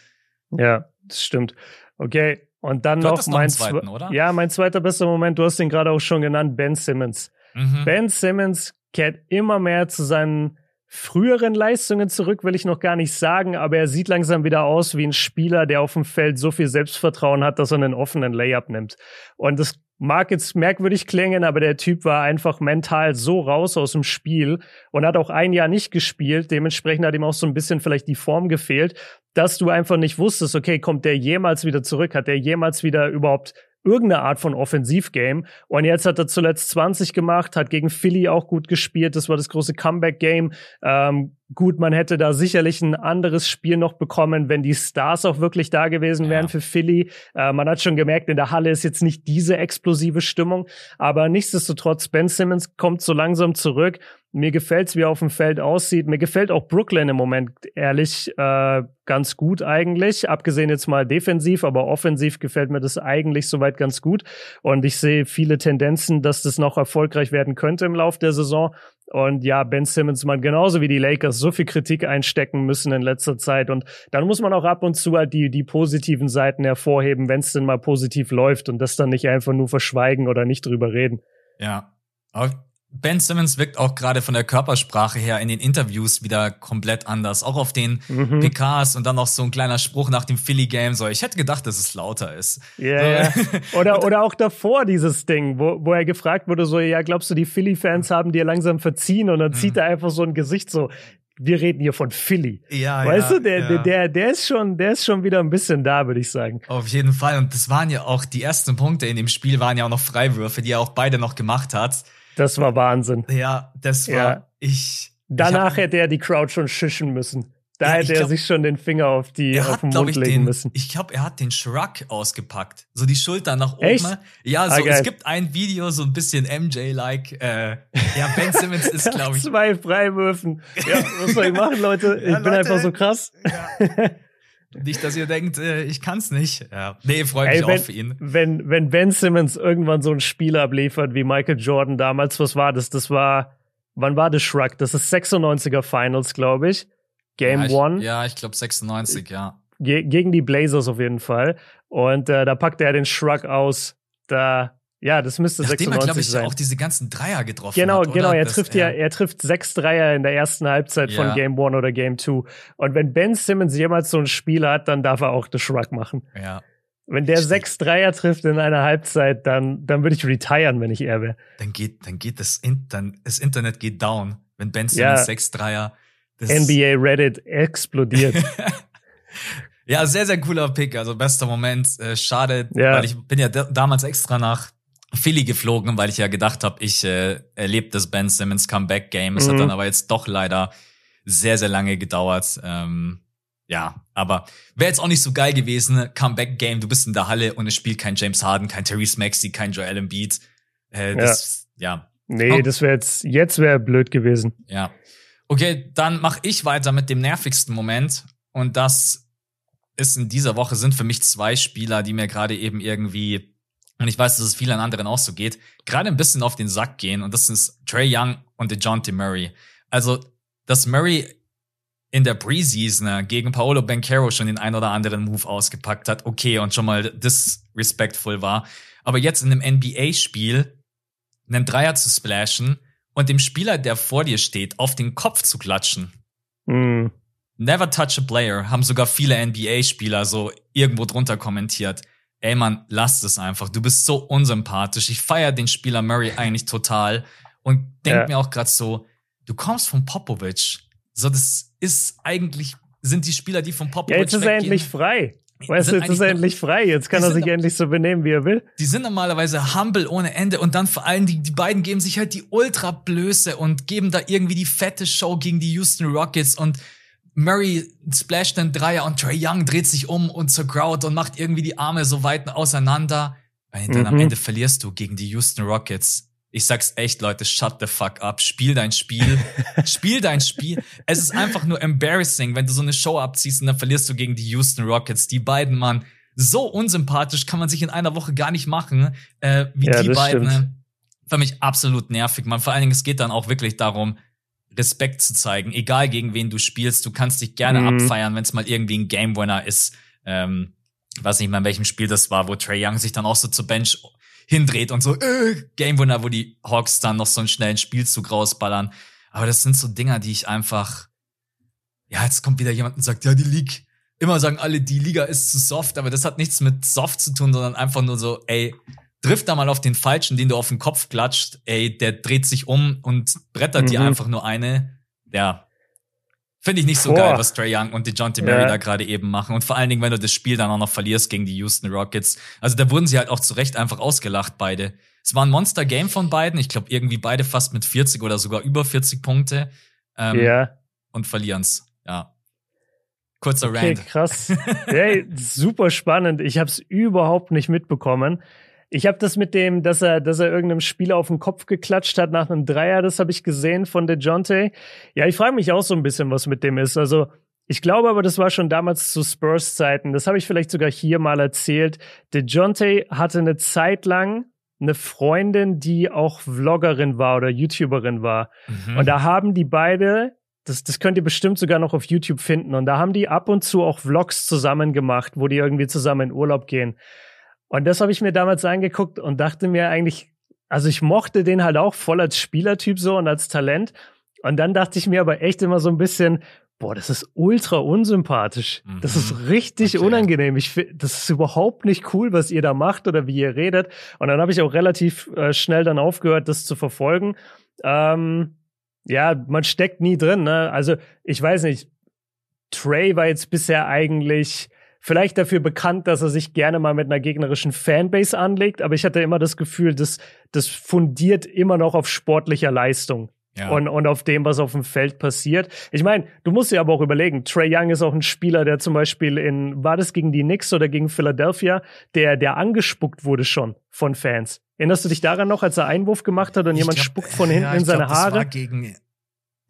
Ja, das stimmt. Okay, und dann noch mein zweiten, oder? Ja, mein zweiter bester Moment, du hast den gerade auch schon genannt, Ben Simmons. Mhm. Ben Simmons kehrt immer mehr zu seinen früheren Leistungen zurück, will ich noch gar nicht sagen, aber er sieht langsam wieder aus wie ein Spieler, der auf dem Feld so viel Selbstvertrauen hat, dass er einen offenen Layup nimmt. Und das mag jetzt merkwürdig klingen, aber der Typ war einfach mental so raus aus dem Spiel und hat auch ein Jahr nicht gespielt. Dementsprechend hat ihm auch so ein bisschen vielleicht die Form gefehlt, dass du einfach nicht wusstest, okay, kommt der jemals wieder zurück? Hat der jemals wieder überhaupt irgendeine Art von Offensivgame. Und jetzt hat er zuletzt 20 gemacht, hat gegen Philly auch gut gespielt. Das war das große Comeback-Game. Ähm, gut, man hätte da sicherlich ein anderes Spiel noch bekommen, wenn die Stars auch wirklich da gewesen wären ja. für Philly. Äh, man hat schon gemerkt, in der Halle ist jetzt nicht diese explosive Stimmung. Aber nichtsdestotrotz, Ben Simmons kommt so langsam zurück. Mir gefällt's, wie er auf dem Feld aussieht. Mir gefällt auch Brooklyn im Moment, ehrlich, äh, ganz gut eigentlich. Abgesehen jetzt mal defensiv, aber offensiv gefällt mir das eigentlich soweit ganz gut. Und ich sehe viele Tendenzen, dass das noch erfolgreich werden könnte im Lauf der Saison. Und ja, Ben Simmons man genauso wie die Lakers so viel Kritik einstecken müssen in letzter Zeit. Und dann muss man auch ab und zu halt die, die positiven Seiten hervorheben, wenn es denn mal positiv läuft und das dann nicht einfach nur verschweigen oder nicht drüber reden. Ja. Ben Simmons wirkt auch gerade von der Körpersprache her in den Interviews wieder komplett anders. Auch auf den mhm. PKs und dann noch so ein kleiner Spruch nach dem Philly-Game. So, ich hätte gedacht, dass es lauter ist. Yeah, so. Oder, oder auch davor dieses Ding, wo, wo er gefragt wurde, so, ja, glaubst du, die Philly-Fans haben dir langsam verziehen? Und dann mhm. zieht er einfach so ein Gesicht so, wir reden hier von Philly. Ja, weißt ja, du, der, ja. der, der ist schon, der ist schon wieder ein bisschen da, würde ich sagen. Auf jeden Fall. Und das waren ja auch die ersten Punkte in dem Spiel waren ja auch noch Freiwürfe, die er auch beide noch gemacht hat. Das war Wahnsinn. Ja, das war ja. ich. Danach ich hab, hätte er die Crowd schon schischen müssen. Da ja, hätte er glaub, sich schon den Finger auf die auf hat, den Mund legen den, müssen. Ich glaube, er hat den Shrug ausgepackt. So die Schulter nach oben. Echt? Ja, so ah, es gibt ein Video, so ein bisschen MJ-like. Äh, ja, Ben Simmons ist, glaube ich. Zwei Freiwürfen. Ja, was soll ich machen, Leute? Ich ja, bin Leute, einfach so krass. Ja. Nicht, dass ihr denkt, äh, ich kann's nicht. Ja. Nee, freue mich Ey, wenn, auch für ihn. Wenn, wenn Ben Simmons irgendwann so ein Spiel abliefert wie Michael Jordan damals, was war das? Das war, wann war das Shrug? Das ist 96er Finals, glaube ich. Game ja, ich, One. Ja, ich glaube 96, ja. Ge gegen die Blazers auf jeden Fall. Und äh, da packt er den Shrug aus. Da ja, das müsste Nachdem 96 er, glaube ich, sein. auch diese ganzen Dreier getroffen genau, hat. Genau, genau. Er trifft ja, er trifft sechs Dreier in der ersten Halbzeit ja. von Game One oder Game Two. Und wenn Ben Simmons jemals so ein Spiel hat, dann darf er auch das Shrug machen. Ja. Wenn der sechs Dreier trifft in einer Halbzeit, dann, dann würde ich retiren, wenn ich er wäre. Dann geht, dann geht das, in, dann, das Internet geht down, wenn Ben Simmons ja. sechs Dreier. NBA Reddit explodiert. ja, sehr, sehr cooler Pick. Also bester Moment. Äh, schade, ja. weil ich bin ja damals extra nach Philly geflogen, weil ich ja gedacht habe, ich äh, erlebe das Ben Simmons Comeback Game. Es mhm. hat dann aber jetzt doch leider sehr, sehr lange gedauert. Ähm, ja, aber wäre jetzt auch nicht so geil gewesen. Comeback Game, du bist in der Halle und es spielt kein James Harden, kein Therese Maxey, kein Joel Embiid. Äh, das, ja. ja. Nee, oh. das wäre jetzt, jetzt wäre blöd gewesen. Ja. Okay, dann mache ich weiter mit dem nervigsten Moment. Und das ist in dieser Woche sind für mich zwei Spieler, die mir gerade eben irgendwie und ich weiß, dass es vielen anderen auch so geht, gerade ein bisschen auf den Sack gehen. Und das ist Trey Young und DeJounte Murray. Also, dass Murray in der Preseason äh, gegen Paolo Bencaro schon den ein oder anderen Move ausgepackt hat, okay, und schon mal disrespectful war. Aber jetzt in einem NBA-Spiel einen Dreier zu splashen und dem Spieler, der vor dir steht, auf den Kopf zu klatschen. Mm. Never touch a player, haben sogar viele NBA-Spieler so irgendwo drunter kommentiert ey Mann, lass es einfach. Du bist so unsympathisch. Ich feiere den Spieler Murray eigentlich total und denk ja. mir auch gerade so, du kommst von Popovic. So, das ist eigentlich, sind die Spieler, die von Popovic Ja, jetzt ist er endlich frei. Weißt du, jetzt ist er endlich frei. Jetzt kann er sich endlich so benehmen, wie er will. Die sind normalerweise humble ohne Ende und dann vor allem die, die beiden geben sich halt die Ultra-Blöße und geben da irgendwie die fette Show gegen die Houston Rockets und Murray splasht einen Dreier und Trey Young dreht sich um und zur Crowd und macht irgendwie die Arme so weit auseinander. Weil dann mhm. am Ende verlierst du gegen die Houston Rockets. Ich sag's echt, Leute, shut the fuck up. Spiel dein Spiel. Spiel dein Spiel. Es ist einfach nur embarrassing, wenn du so eine Show abziehst und dann verlierst du gegen die Houston Rockets. Die beiden, Mann, so unsympathisch kann man sich in einer Woche gar nicht machen, äh, wie ja, die beiden. Stimmt. Für mich absolut nervig, man. Vor allen Dingen, es geht dann auch wirklich darum, Respekt zu zeigen, egal gegen wen du spielst. Du kannst dich gerne mhm. abfeiern, wenn es mal irgendwie ein Game Winner ist. Ähm, weiß nicht mal, in welchem Spiel das war, wo Trey Young sich dann auch so zur Bench hindreht und so, äh, Game Winner, wo die Hawks dann noch so einen schnellen Spielzug rausballern. Aber das sind so Dinger, die ich einfach, ja, jetzt kommt wieder jemand und sagt, ja, die League, immer sagen alle, die Liga ist zu soft, aber das hat nichts mit soft zu tun, sondern einfach nur so, ey, trifft da mal auf den Falschen, den du auf den Kopf klatscht, ey, der dreht sich um und brettert mhm. dir einfach nur eine. Ja. Finde ich nicht so Boah. geil, was Trey Young und DeJounte Murray ja. da gerade eben machen. Und vor allen Dingen, wenn du das Spiel dann auch noch verlierst gegen die Houston Rockets. Also da wurden sie halt auch zu Recht einfach ausgelacht, beide. Es war ein Monster-Game von beiden. Ich glaube, irgendwie beide fast mit 40 oder sogar über 40 Punkte. Ähm, ja. Und verlieren's. Ja. Kurzer okay, Rant. krass. hey, super spannend. Ich habe es überhaupt nicht mitbekommen. Ich habe das mit dem, dass er, dass er irgendeinem Spieler auf den Kopf geklatscht hat nach einem Dreier, das habe ich gesehen von DeJounte. Ja, ich frage mich auch so ein bisschen, was mit dem ist. Also, ich glaube aber, das war schon damals zu Spurs-Zeiten. Das habe ich vielleicht sogar hier mal erzählt. DeJounte hatte eine Zeit lang eine Freundin, die auch Vloggerin war oder YouTuberin war. Mhm. Und da haben die beide das, das könnt ihr bestimmt sogar noch auf YouTube finden. Und da haben die ab und zu auch Vlogs zusammen gemacht, wo die irgendwie zusammen in Urlaub gehen. Und das habe ich mir damals angeguckt und dachte mir eigentlich, also ich mochte den halt auch voll als Spielertyp so und als Talent. Und dann dachte ich mir aber echt immer so ein bisschen, boah, das ist ultra unsympathisch. Mhm. Das ist mhm. richtig okay. unangenehm. Ich finde, das ist überhaupt nicht cool, was ihr da macht oder wie ihr redet. Und dann habe ich auch relativ äh, schnell dann aufgehört, das zu verfolgen. Ähm, ja, man steckt nie drin. Ne? Also ich weiß nicht. Trey war jetzt bisher eigentlich vielleicht dafür bekannt, dass er sich gerne mal mit einer gegnerischen Fanbase anlegt, aber ich hatte immer das Gefühl, dass das fundiert immer noch auf sportlicher Leistung. Ja. Und, und auf dem, was auf dem Feld passiert. Ich meine, du musst dir aber auch überlegen, Trey Young ist auch ein Spieler, der zum Beispiel in, war das gegen die Knicks oder gegen Philadelphia, der, der angespuckt wurde schon von Fans. Erinnerst du dich daran noch, als er Einwurf gemacht hat und ich jemand glaub, spuckt von hinten ja, in seine glaub, Haare? Das war gegen,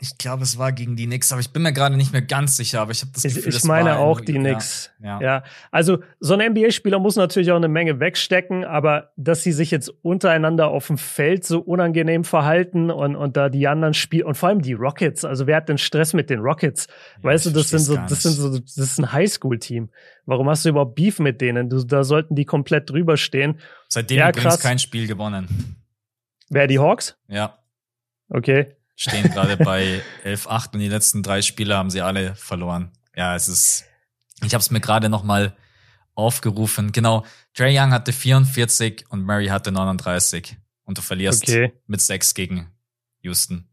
Ich glaube, es war gegen die Knicks, aber ich bin mir gerade nicht mehr ganz sicher, aber ich habe das Gefühl, ich, ich meine auch die Knicks. Ja, ja. also so ein NBA-Spieler muss natürlich auch eine Menge wegstecken, aber dass sie sich jetzt untereinander auf dem Feld so unangenehm verhalten und, und da die anderen spielen und vor allem die Rockets, also wer hat denn Stress mit den Rockets? Ja, weißt du, das sind so, das sind so, das ist ein Highschool-Team. Warum hast du überhaupt Beef mit denen? Du, da sollten die komplett drüber stehen. Seitdem ja, übrigens krass. kein Spiel gewonnen. Wer die Hawks? Ja. Okay stehen gerade bei 11-8 und die letzten drei Spiele haben sie alle verloren. Ja, es ist, ich habe es mir gerade noch mal aufgerufen. Genau, Trey Young hatte 44 und Murray hatte 39 und du verlierst okay. mit 6 gegen Houston.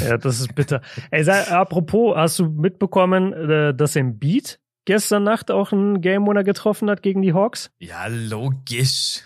Ja, das ist bitter. Ey, sei, apropos, hast du mitbekommen, äh, dass im Beat gestern Nacht auch ein Game Winner getroffen hat gegen die Hawks? Ja, logisch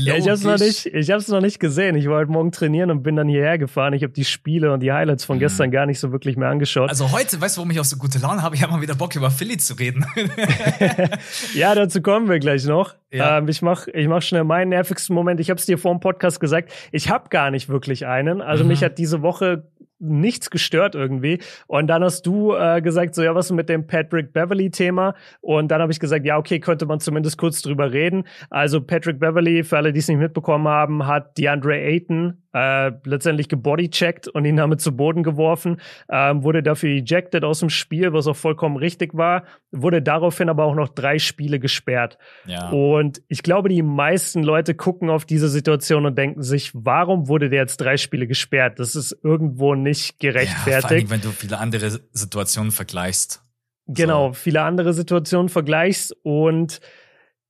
ja, ich hab's noch nicht, ich hab's noch nicht gesehen. Ich wollte morgen trainieren und bin dann hierher gefahren. Ich habe die Spiele und die Highlights von mhm. gestern gar nicht so wirklich mehr angeschaut. Also heute, weißt du, warum ich auch so gute Laune habe? Ich habe mal wieder Bock über Philly zu reden. ja, dazu kommen wir gleich noch. Ja. Ähm, ich mach, ich mach schnell meinen nervigsten Moment. Ich habe es dir vor dem Podcast gesagt. Ich habe gar nicht wirklich einen. Also mhm. mich hat diese Woche nichts gestört irgendwie. Und dann hast du äh, gesagt, so ja, was mit dem Patrick Beverly-Thema? Und dann habe ich gesagt, ja, okay, könnte man zumindest kurz drüber reden. Also Patrick Beverly, für alle, die es nicht mitbekommen haben, hat DeAndre Ayton äh, letztendlich gebodycheckt und ihn damit zu Boden geworfen, ähm, wurde dafür ejected aus dem Spiel, was auch vollkommen richtig war, wurde daraufhin aber auch noch drei Spiele gesperrt. Ja. Und ich glaube, die meisten Leute gucken auf diese Situation und denken sich, warum wurde der jetzt drei Spiele gesperrt? Das ist irgendwo nicht gerechtfertigt. Ja, vor allem, wenn du viele andere Situationen vergleichst. Genau, so. viele andere Situationen vergleichst und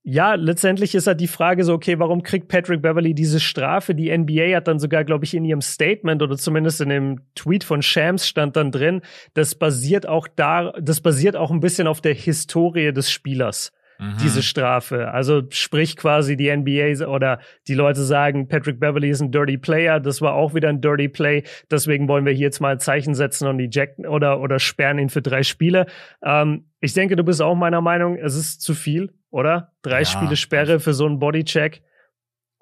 ja, letztendlich ist halt die Frage so, okay, warum kriegt Patrick Beverly diese Strafe? Die NBA hat dann sogar, glaube ich, in ihrem Statement oder zumindest in dem Tweet von Shams stand dann drin, das basiert auch da, das basiert auch ein bisschen auf der Historie des Spielers. Mhm. Diese Strafe. Also sprich quasi die NBA oder die Leute sagen, Patrick Beverly ist ein Dirty Player, das war auch wieder ein Dirty Play, deswegen wollen wir hier jetzt mal ein Zeichen setzen und ejecten oder, oder sperren ihn für drei Spiele. Ähm, ich denke, du bist auch meiner Meinung, es ist zu viel oder? Drei ja. Spiele Sperre für so einen Bodycheck.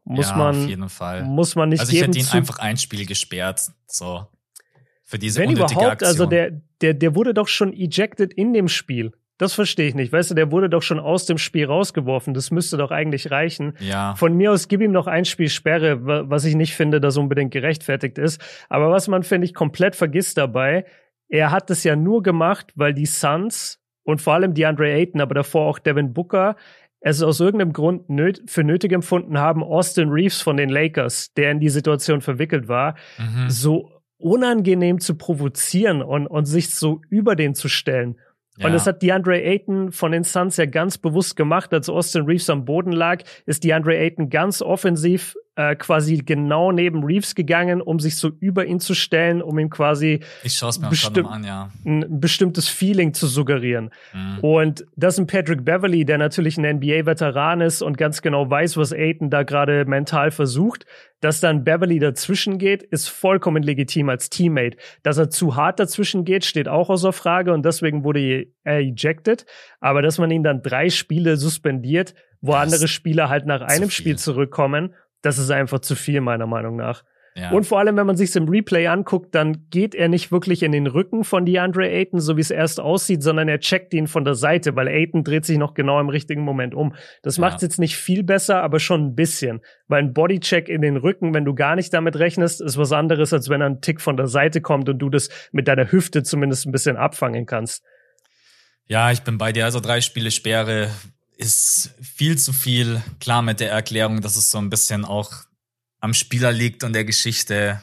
Muss ja, man, auf jeden Fall. Muss man nicht also ich hätte ihn einfach ein Spiel gesperrt, so. Für diese Wenn überhaupt, Aktion. also der, der, der wurde doch schon ejected in dem Spiel. Das verstehe ich nicht. Weißt du, der wurde doch schon aus dem Spiel rausgeworfen. Das müsste doch eigentlich reichen. Ja. Von mir aus gib ihm noch ein Spiel Sperre, was ich nicht finde, das unbedingt gerechtfertigt ist. Aber was man, finde ich, komplett vergisst dabei, er hat es ja nur gemacht, weil die Suns und vor allem die Andre Ayton, aber davor auch Devin Booker, es aus irgendeinem Grund nöt für nötig empfunden haben, Austin Reeves von den Lakers, der in die Situation verwickelt war, mhm. so unangenehm zu provozieren und, und sich so über den zu stellen. Ja. Und das hat DeAndre Ayton von den Suns ja ganz bewusst gemacht, als Austin Reeves am Boden lag, ist DeAndre Ayton ganz offensiv äh, quasi genau neben Reeves gegangen, um sich so über ihn zu stellen, um ihm quasi ich schaue mir besti an, ja. ein bestimmtes Feeling zu suggerieren. Mhm. Und das ist ein Patrick Beverly, der natürlich ein NBA-Veteran ist und ganz genau weiß, was Aiton da gerade mental versucht. Dass dann Beverly dazwischen geht, ist vollkommen legitim als Teammate. Dass er zu hart dazwischen geht, steht auch außer Frage und deswegen wurde er ejected. Aber dass man ihn dann drei Spiele suspendiert, wo das andere Spieler halt nach einem Spiel zurückkommen das ist einfach zu viel, meiner Meinung nach. Ja. Und vor allem, wenn man sich im Replay anguckt, dann geht er nicht wirklich in den Rücken von DeAndre Ayton, so wie es erst aussieht, sondern er checkt ihn von der Seite, weil Ayton dreht sich noch genau im richtigen Moment um. Das ja. macht es jetzt nicht viel besser, aber schon ein bisschen. Weil ein Bodycheck in den Rücken, wenn du gar nicht damit rechnest, ist was anderes, als wenn ein Tick von der Seite kommt und du das mit deiner Hüfte zumindest ein bisschen abfangen kannst. Ja, ich bin bei dir. Also drei Spiele Sperre ist viel zu viel. Klar mit der Erklärung, dass es so ein bisschen auch am Spieler liegt und der Geschichte.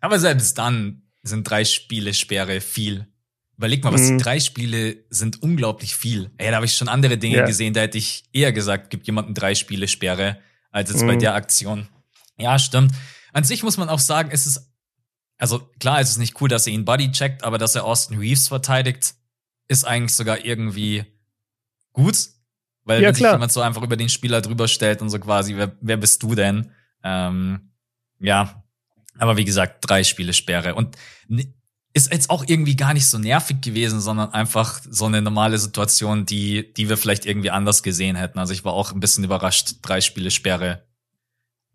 Aber selbst dann sind drei Spiele Sperre viel. Überleg mal, was mhm. drei Spiele sind unglaublich viel. Ey, da habe ich schon andere Dinge ja. gesehen, da hätte ich eher gesagt, gibt jemanden drei Spiele Sperre, als jetzt mhm. bei der Aktion. Ja, stimmt. An sich muss man auch sagen, es ist, also klar, es ist nicht cool, dass er ihn Buddy checkt, aber dass er Austin Reeves verteidigt, ist eigentlich sogar irgendwie gut. Weil ja, wenn klar. sich jemand so einfach über den Spieler drüber stellt und so quasi, wer, wer bist du denn? Ähm, ja, aber wie gesagt, drei Spiele Sperre. Und ist jetzt auch irgendwie gar nicht so nervig gewesen, sondern einfach so eine normale Situation, die, die wir vielleicht irgendwie anders gesehen hätten. Also ich war auch ein bisschen überrascht, drei Spiele Sperre.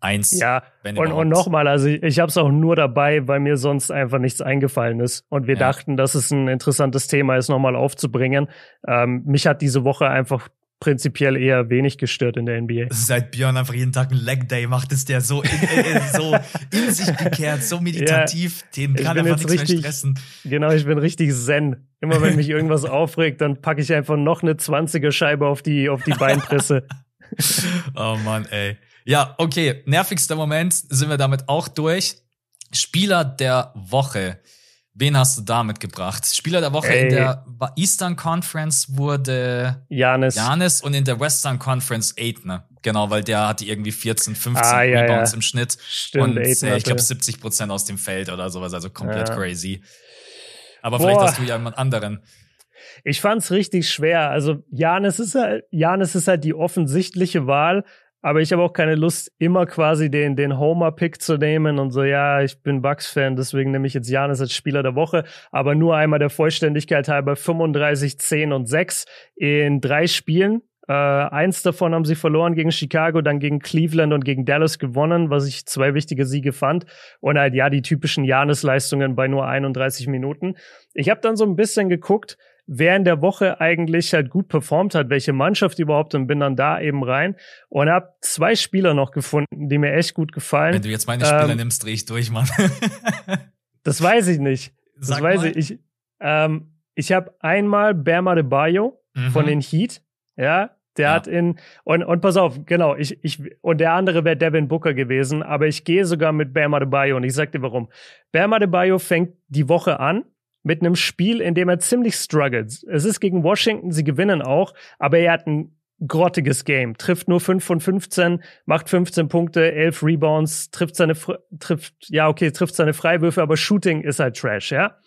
eins. Ja, und, und nochmal, also ich, ich habe es auch nur dabei, weil mir sonst einfach nichts eingefallen ist. Und wir ja. dachten, dass es ein interessantes Thema ist, nochmal aufzubringen. Ähm, mich hat diese Woche einfach prinzipiell eher wenig gestört in der NBA. Seit Björn einfach jeden Tag einen Leg Day macht, ist der so in, äh, so in sich gekehrt, so meditativ, ja, den kann einfach nichts richtig, mehr stressen. Genau, ich bin richtig zen. Immer wenn mich irgendwas aufregt, dann packe ich einfach noch eine 20er Scheibe auf die, auf die Beinpresse. oh Mann, ey. Ja, okay. Nervigster Moment sind wir damit auch durch. Spieler der Woche. Wen hast du da mitgebracht? Spieler der Woche Ey. in der Eastern Conference wurde Janis. Janis und in der Western Conference Aitner. Genau, weil der hatte irgendwie 14, 15 ah, ja, Rebounds ja. im Schnitt. Stimmt, und äh, ich glaube 70 Prozent aus dem Feld oder sowas, also komplett ja. crazy. Aber Boah. vielleicht hast du ja jemand anderen. Ich fand's richtig schwer. Also Janis ist halt, Janis ist halt die offensichtliche Wahl, aber ich habe auch keine Lust, immer quasi den, den Homer-Pick zu nehmen und so, ja, ich bin Bucks-Fan, deswegen nehme ich jetzt Janis als Spieler der Woche. Aber nur einmal der Vollständigkeit halber 35, 10 und 6 in drei Spielen. Äh, eins davon haben sie verloren gegen Chicago, dann gegen Cleveland und gegen Dallas gewonnen, was ich zwei wichtige Siege fand. Und halt, ja, die typischen Janis-Leistungen bei nur 31 Minuten. Ich habe dann so ein bisschen geguckt, wer in der Woche eigentlich halt gut performt hat, welche Mannschaft überhaupt und bin dann da eben rein und habe zwei Spieler noch gefunden, die mir echt gut gefallen. Wenn du jetzt meine Spieler ähm, nimmst, drehe ich durch, Mann. das weiß ich nicht. Das Sag weiß mal. ich. Ich, ähm, ich habe einmal Bama de Bayo mhm. von den Heat, ja, der ja. hat in und und pass auf, genau, ich ich und der andere wäre Devin Booker gewesen, aber ich gehe sogar mit Bama de Bayo und ich sag dir warum. Bama de Bayo fängt die Woche an mit einem Spiel, in dem er ziemlich struggles. Es ist gegen Washington, sie gewinnen auch, aber er hat ein grottiges Game. Trifft nur 5 von 15, macht 15 Punkte, 11 Rebounds, trifft seine, trifft, ja, okay, trifft seine Freiwürfe, aber Shooting ist halt Trash, ja.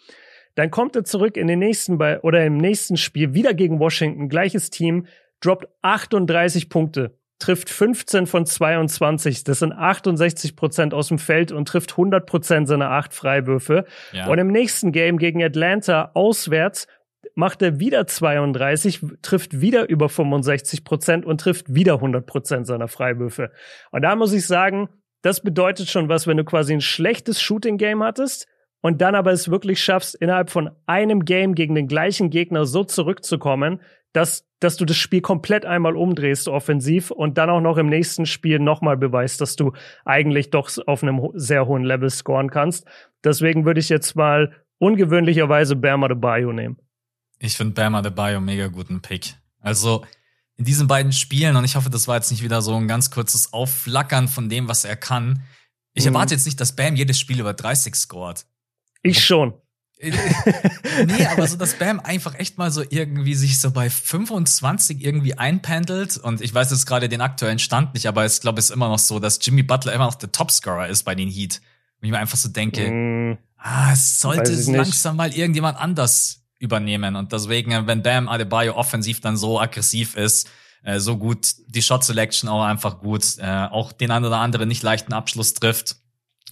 Dann kommt er zurück in den nächsten, oder im nächsten Spiel wieder gegen Washington, gleiches Team, droppt 38 Punkte trifft 15 von 22. Das sind 68 Prozent aus dem Feld und trifft 100 Prozent seiner acht Freiwürfe. Ja. Und im nächsten Game gegen Atlanta auswärts macht er wieder 32, trifft wieder über 65 Prozent und trifft wieder 100 Prozent seiner Freiwürfe. Und da muss ich sagen, das bedeutet schon was, wenn du quasi ein schlechtes Shooting-Game hattest und dann aber es wirklich schaffst, innerhalb von einem Game gegen den gleichen Gegner so zurückzukommen, dass, dass du das Spiel komplett einmal umdrehst offensiv und dann auch noch im nächsten Spiel nochmal beweist, dass du eigentlich doch auf einem sehr hohen Level scoren kannst. Deswegen würde ich jetzt mal ungewöhnlicherweise Bama de Bayo nehmen. Ich finde Bama de Bayo mega guten Pick. Also in diesen beiden Spielen, und ich hoffe, das war jetzt nicht wieder so ein ganz kurzes Aufflackern von dem, was er kann. Ich mhm. erwarte jetzt nicht, dass Bam jedes Spiel über 30 scoret. Ich schon. nee, aber so, dass Bam einfach echt mal so irgendwie sich so bei 25 irgendwie einpendelt. Und ich weiß jetzt gerade den aktuellen Stand nicht, aber ich glaube, es ist immer noch so, dass Jimmy Butler immer noch der Topscorer ist bei den Heat. Und ich mir einfach so denke, mm, ah, es sollte langsam mal irgendjemand anders übernehmen. Und deswegen, wenn Bam Adebayo offensiv dann so aggressiv ist, äh, so gut, die Shot Selection auch einfach gut, äh, auch den einen oder anderen nicht leichten Abschluss trifft.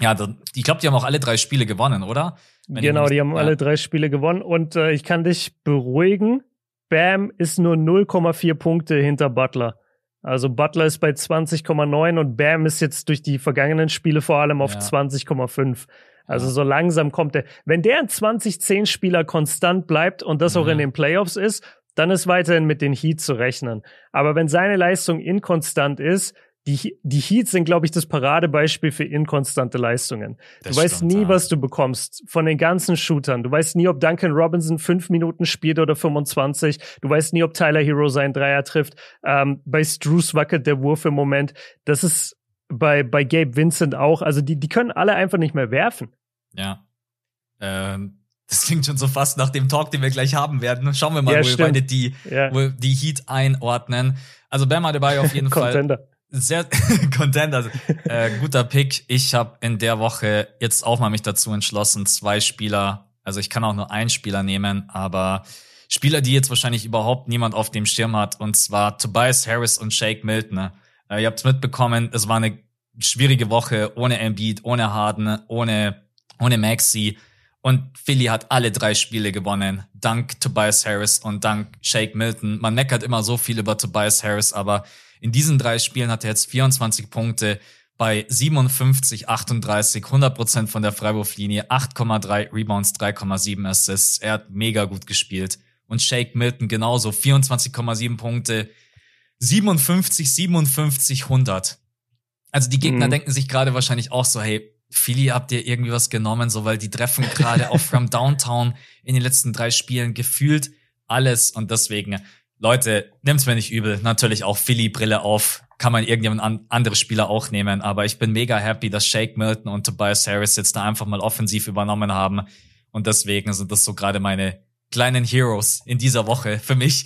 Ja, ich glaube, die haben auch alle drei Spiele gewonnen, oder? Wenn genau, die haben ja. alle drei Spiele gewonnen. Und äh, ich kann dich beruhigen, Bam ist nur 0,4 Punkte hinter Butler. Also Butler ist bei 20,9 und Bam ist jetzt durch die vergangenen Spiele vor allem auf ja. 20,5. Also ja. so langsam kommt er. Wenn der ein 20-10-Spieler konstant bleibt und das auch in den Playoffs ist, dann ist weiterhin mit den Heat zu rechnen. Aber wenn seine Leistung inkonstant ist, die, die Heats sind, glaube ich, das Paradebeispiel für inkonstante Leistungen. Das du weißt nie, was du bekommst von den ganzen Shootern. Du weißt nie, ob Duncan Robinson fünf Minuten spielt oder 25. Du weißt nie, ob Tyler Hero seinen Dreier trifft. Ähm, bei Struce wackelt der Wurf im Moment. Das ist bei, bei Gabe Vincent auch. Also die, die können alle einfach nicht mehr werfen. Ja. Ähm, das klingt schon so fast nach dem Talk, den wir gleich haben werden. Schauen wir mal, ja, wo stimmt. wir beide die, ja. wo die Heat einordnen. Also Bam dabei auf jeden Fall sehr Contender, also, äh, guter Pick. Ich habe in der Woche jetzt auch mal mich dazu entschlossen, zwei Spieler, also ich kann auch nur einen Spieler nehmen, aber Spieler, die jetzt wahrscheinlich überhaupt niemand auf dem Schirm hat, und zwar Tobias Harris und Shake Milton. Äh, ihr habt mitbekommen, es war eine schwierige Woche ohne Embiid, ohne Harden, ohne ohne Maxi. Und Philly hat alle drei Spiele gewonnen, dank Tobias Harris und dank Shake Milton. Man meckert immer so viel über Tobias Harris, aber in diesen drei Spielen hat er jetzt 24 Punkte bei 57, 38, 100% von der Freiwurflinie, 8,3 Rebounds, 3,7 Assists. Er hat mega gut gespielt. Und Shake Milton genauso, 24,7 Punkte, 57, 57, 100. Also die Gegner mhm. denken sich gerade wahrscheinlich auch so, hey, Philly habt ihr irgendwie was genommen, so weil die treffen gerade auch from Downtown in den letzten drei Spielen gefühlt alles. Und deswegen, Leute, nimmt's mir nicht übel, natürlich auch Philly Brille auf, kann man irgendjemand an, andere Spieler auch nehmen, aber ich bin mega happy, dass Shake Milton und Tobias Harris jetzt da einfach mal offensiv übernommen haben. Und deswegen sind das so gerade meine kleinen Heroes in dieser Woche für mich.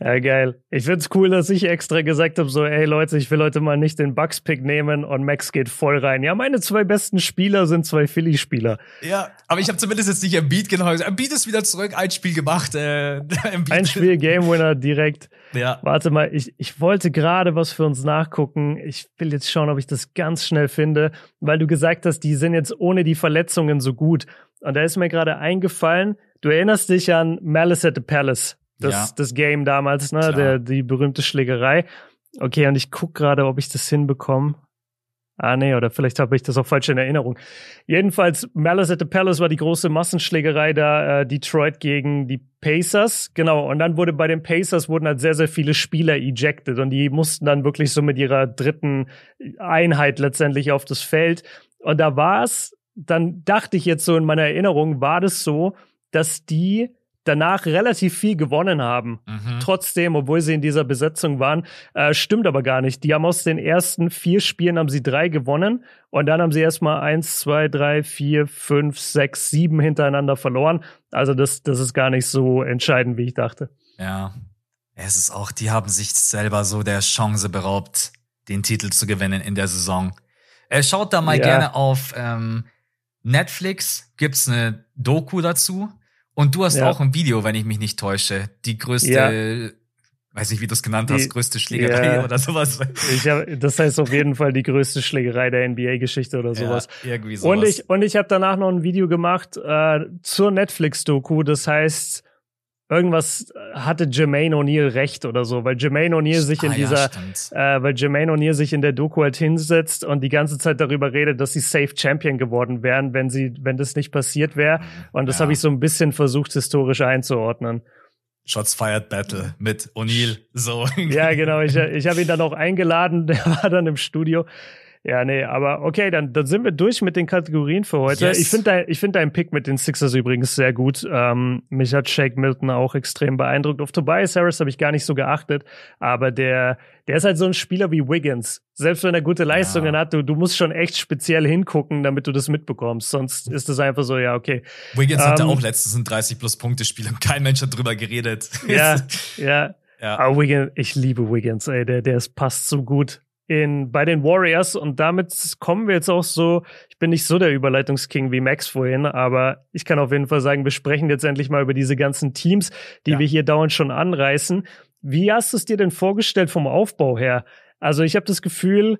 Ja, geil. Ich find's cool, dass ich extra gesagt habe, so, ey Leute, ich will heute mal nicht den Bucks-Pick nehmen und Max geht voll rein. Ja, meine zwei besten Spieler sind zwei Philly-Spieler. Ja, aber ich habe zumindest jetzt nicht Embiid genommen. Embiid ist wieder zurück, ein Spiel gemacht. Äh, ein Spiel, Game Winner direkt. Ja. Warte mal, ich, ich wollte gerade was für uns nachgucken. Ich will jetzt schauen, ob ich das ganz schnell finde, weil du gesagt hast, die sind jetzt ohne die Verletzungen so gut. Und da ist mir gerade eingefallen, Du erinnerst dich an Malice at the Palace, das, ja. das Game damals, ne? Der, die berühmte Schlägerei. Okay, und ich guck gerade, ob ich das hinbekomme. Ah, nee, oder vielleicht habe ich das auch falsch in Erinnerung. Jedenfalls, Malice at the Palace war die große Massenschlägerei da, äh, Detroit gegen die Pacers. Genau, und dann wurde bei den Pacers wurden halt sehr, sehr viele Spieler ejected und die mussten dann wirklich so mit ihrer dritten Einheit letztendlich auf das Feld. Und da war es, dann dachte ich jetzt so in meiner Erinnerung, war das so, dass die danach relativ viel gewonnen haben. Mhm. Trotzdem, obwohl sie in dieser Besetzung waren, äh, stimmt aber gar nicht. Die haben aus den ersten vier Spielen haben sie drei gewonnen und dann haben sie erstmal eins, zwei, drei, vier, fünf, sechs, sieben hintereinander verloren. Also das, das ist gar nicht so entscheidend, wie ich dachte. Ja. Es ist auch, die haben sich selber so der Chance beraubt, den Titel zu gewinnen in der Saison. Er schaut da mal ja. gerne auf ähm, Netflix, gibt's eine Doku dazu und du hast ja. auch ein Video, wenn ich mich nicht täusche. Die größte, ja. weiß nicht, wie du es genannt hast, die, größte Schlägerei ja. oder sowas. Ich hab, das heißt auf jeden Fall die größte Schlägerei der NBA-Geschichte oder sowas. Ja, irgendwie sowas. Und ich, und ich habe danach noch ein Video gemacht äh, zur Netflix-Doku. Das heißt, irgendwas hatte Jermaine O'Neal recht oder so, weil Jermaine O'Neal sich in ah, dieser, ja, äh, weil Jermaine O'Neal sich in der Doku halt hinsetzt und die ganze Zeit darüber redet, dass sie Safe Champion geworden wären, wenn sie, wenn das nicht passiert wäre. Und das ja. habe ich so ein bisschen versucht historisch einzuordnen. Shots Fired Battle mit O'Neal, so. Ja, genau. Ich, ich habe ihn dann auch eingeladen, der war dann im Studio. Ja, nee, aber okay, dann, dann sind wir durch mit den Kategorien für heute. Yes. Ich finde dein, ich find deinen Pick mit den Sixers übrigens sehr gut. Ähm, mich hat Shake Milton auch extrem beeindruckt. Auf Tobias Harris habe ich gar nicht so geachtet, aber der, der ist halt so ein Spieler wie Wiggins. Selbst wenn er gute Leistungen ja. hat, du, du musst schon echt speziell hingucken, damit du das mitbekommst. Sonst ist es einfach so, ja, okay. Wiggins ähm, hatte auch letztens ein 30 plus Punkte Spiel und kein Mensch hat drüber geredet. Ja, ja. Ja. Aber Wiggins, ich liebe Wiggins, ey, der, der passt so gut in, bei den Warriors und damit kommen wir jetzt auch so, ich bin nicht so der Überleitungsking wie Max vorhin, aber ich kann auf jeden Fall sagen, wir sprechen jetzt endlich mal über diese ganzen Teams, die ja. wir hier dauernd schon anreißen. Wie hast du es dir denn vorgestellt vom Aufbau her? Also ich habe das Gefühl,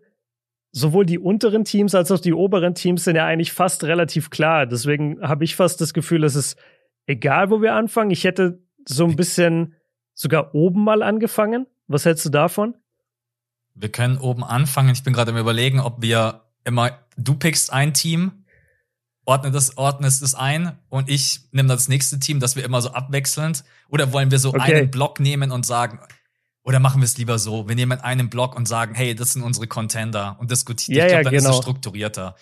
sowohl die unteren Teams als auch die oberen Teams sind ja eigentlich fast relativ klar. Deswegen habe ich fast das Gefühl, es ist egal, wo wir anfangen. Ich hätte so ein bisschen sogar oben mal angefangen. Was hältst du davon? Wir können oben anfangen. Ich bin gerade im Überlegen, ob wir immer, du pickst ein Team, ordne das, ordnest es ein und ich nehme das nächste Team, dass wir immer so abwechselnd. Oder wollen wir so okay. einen Block nehmen und sagen, oder machen wir es lieber so, wir nehmen einen Block und sagen, hey, das sind unsere Contender und diskutieren. Ja, ich glaube, dann ja, genau. ist es strukturierter.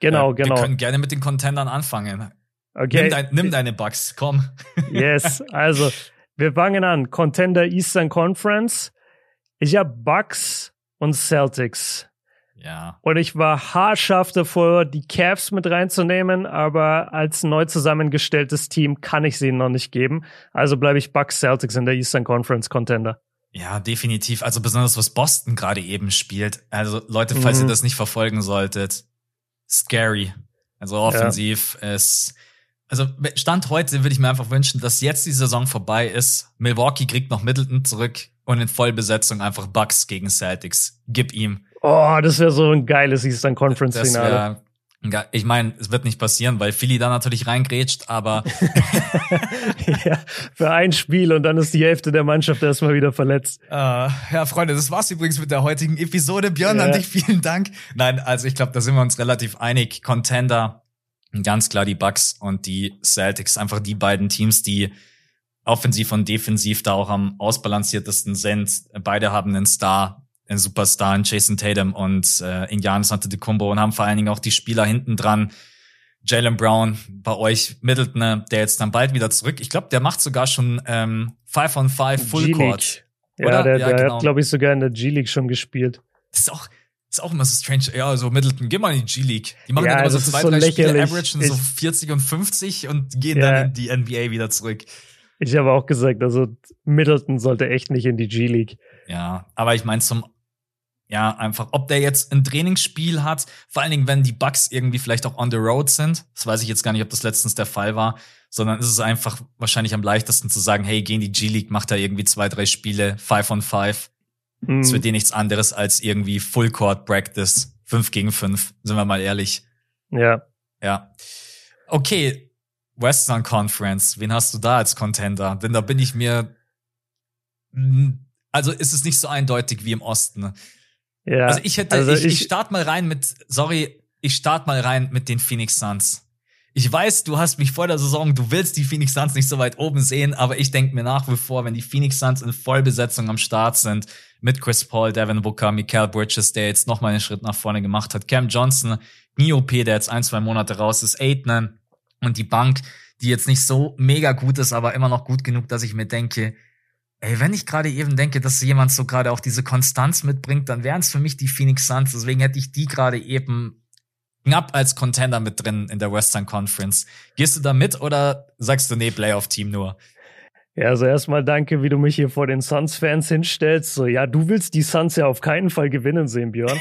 Genau, äh, genau. Wir können gerne mit den Contendern anfangen. Okay. Nimm, dein, nimm deine Bugs, komm. Yes, also wir fangen an. Contender Eastern Conference. Ich habe Bucks, und Celtics. Ja. Und ich war haarscharf davor, die Cavs mit reinzunehmen, aber als neu zusammengestelltes Team kann ich sie ihnen noch nicht geben. Also bleibe ich Bucks Celtics in der Eastern Conference Contender. Ja, definitiv. Also besonders was Boston gerade eben spielt. Also Leute, falls mhm. ihr das nicht verfolgen solltet, scary. Also offensiv ja. ist also Stand heute würde ich mir einfach wünschen, dass jetzt die Saison vorbei ist. Milwaukee kriegt noch Middleton zurück und in Vollbesetzung einfach Bucks gegen Celtics. Gib ihm. Oh, das wäre so ein geiles Eastern Conference Finale. Ich meine, es wird nicht passieren, weil Philly da natürlich reingrätscht, aber ja, für ein Spiel und dann ist die Hälfte der Mannschaft erstmal wieder verletzt. Uh, ja, Freunde, das war's übrigens mit der heutigen Episode. Björn, ja. an dich vielen Dank. Nein, also ich glaube, da sind wir uns relativ einig. Contender, ganz klar die Bucks und die Celtics, einfach die beiden Teams, die offensiv und defensiv da auch am ausbalanciertesten sind. Beide haben einen Star, ein Superstar in Jason Tatum und äh, in Giannis Antetokounmpo und haben vor allen Dingen auch die Spieler hinten dran. Jalen Brown bei euch, Middleton, der jetzt dann bald wieder zurück. Ich glaube, der macht sogar schon ähm, 5 on 5 Full Court. Ja, der, ja, der genau. hat, glaube ich, sogar in der G-League schon gespielt. Das ist auch, ist auch immer so strange. Ja, so Middleton, geh mal in die G-League. Die machen ja, dann immer so zwei, so drei lächerlich. Spiele, averagen so 40 und 50 und gehen ja. dann in die NBA wieder zurück. Ich habe auch gesagt, also Middleton sollte echt nicht in die G-League. Ja, aber ich meine zum ja, einfach, ob der jetzt ein Trainingsspiel hat, vor allen Dingen, wenn die Bugs irgendwie vielleicht auch on the road sind. Das weiß ich jetzt gar nicht, ob das letztens der Fall war, sondern ist es einfach wahrscheinlich am leichtesten zu sagen, hey, geh in die G-League, mach da irgendwie zwei, drei Spiele, five on five. Mhm. Das wird dir nichts anderes als irgendwie Full Court Practice, fünf gegen fünf, sind wir mal ehrlich. Ja. Ja. Okay, Western Conference, wen hast du da als Contender? Denn da bin ich mir, also ist es nicht so eindeutig wie im Osten. Ja, also ich hätte, also ich, ich, ich starte mal rein mit, sorry, ich starte mal rein mit den Phoenix Suns. Ich weiß, du hast mich vor der Saison, du willst die Phoenix Suns nicht so weit oben sehen, aber ich denke mir nach wie vor, wenn die Phoenix Suns in Vollbesetzung am Start sind, mit Chris Paul, Devin Booker, Mikael Bridges, der jetzt nochmal einen Schritt nach vorne gemacht hat, Cam Johnson, NIOP, der jetzt ein, zwei Monate raus ist, Aitman und die Bank, die jetzt nicht so mega gut ist, aber immer noch gut genug, dass ich mir denke, Ey, wenn ich gerade eben denke, dass jemand so gerade auch diese Konstanz mitbringt, dann wären es für mich die Phoenix Suns. Deswegen hätte ich die gerade eben knapp als Contender mit drin in der Western Conference. Gehst du da mit oder sagst du, nee, Playoff-Team nur? Ja, also erstmal danke, wie du mich hier vor den Suns-Fans hinstellst. So, ja, du willst die Suns ja auf keinen Fall gewinnen sehen, Björn.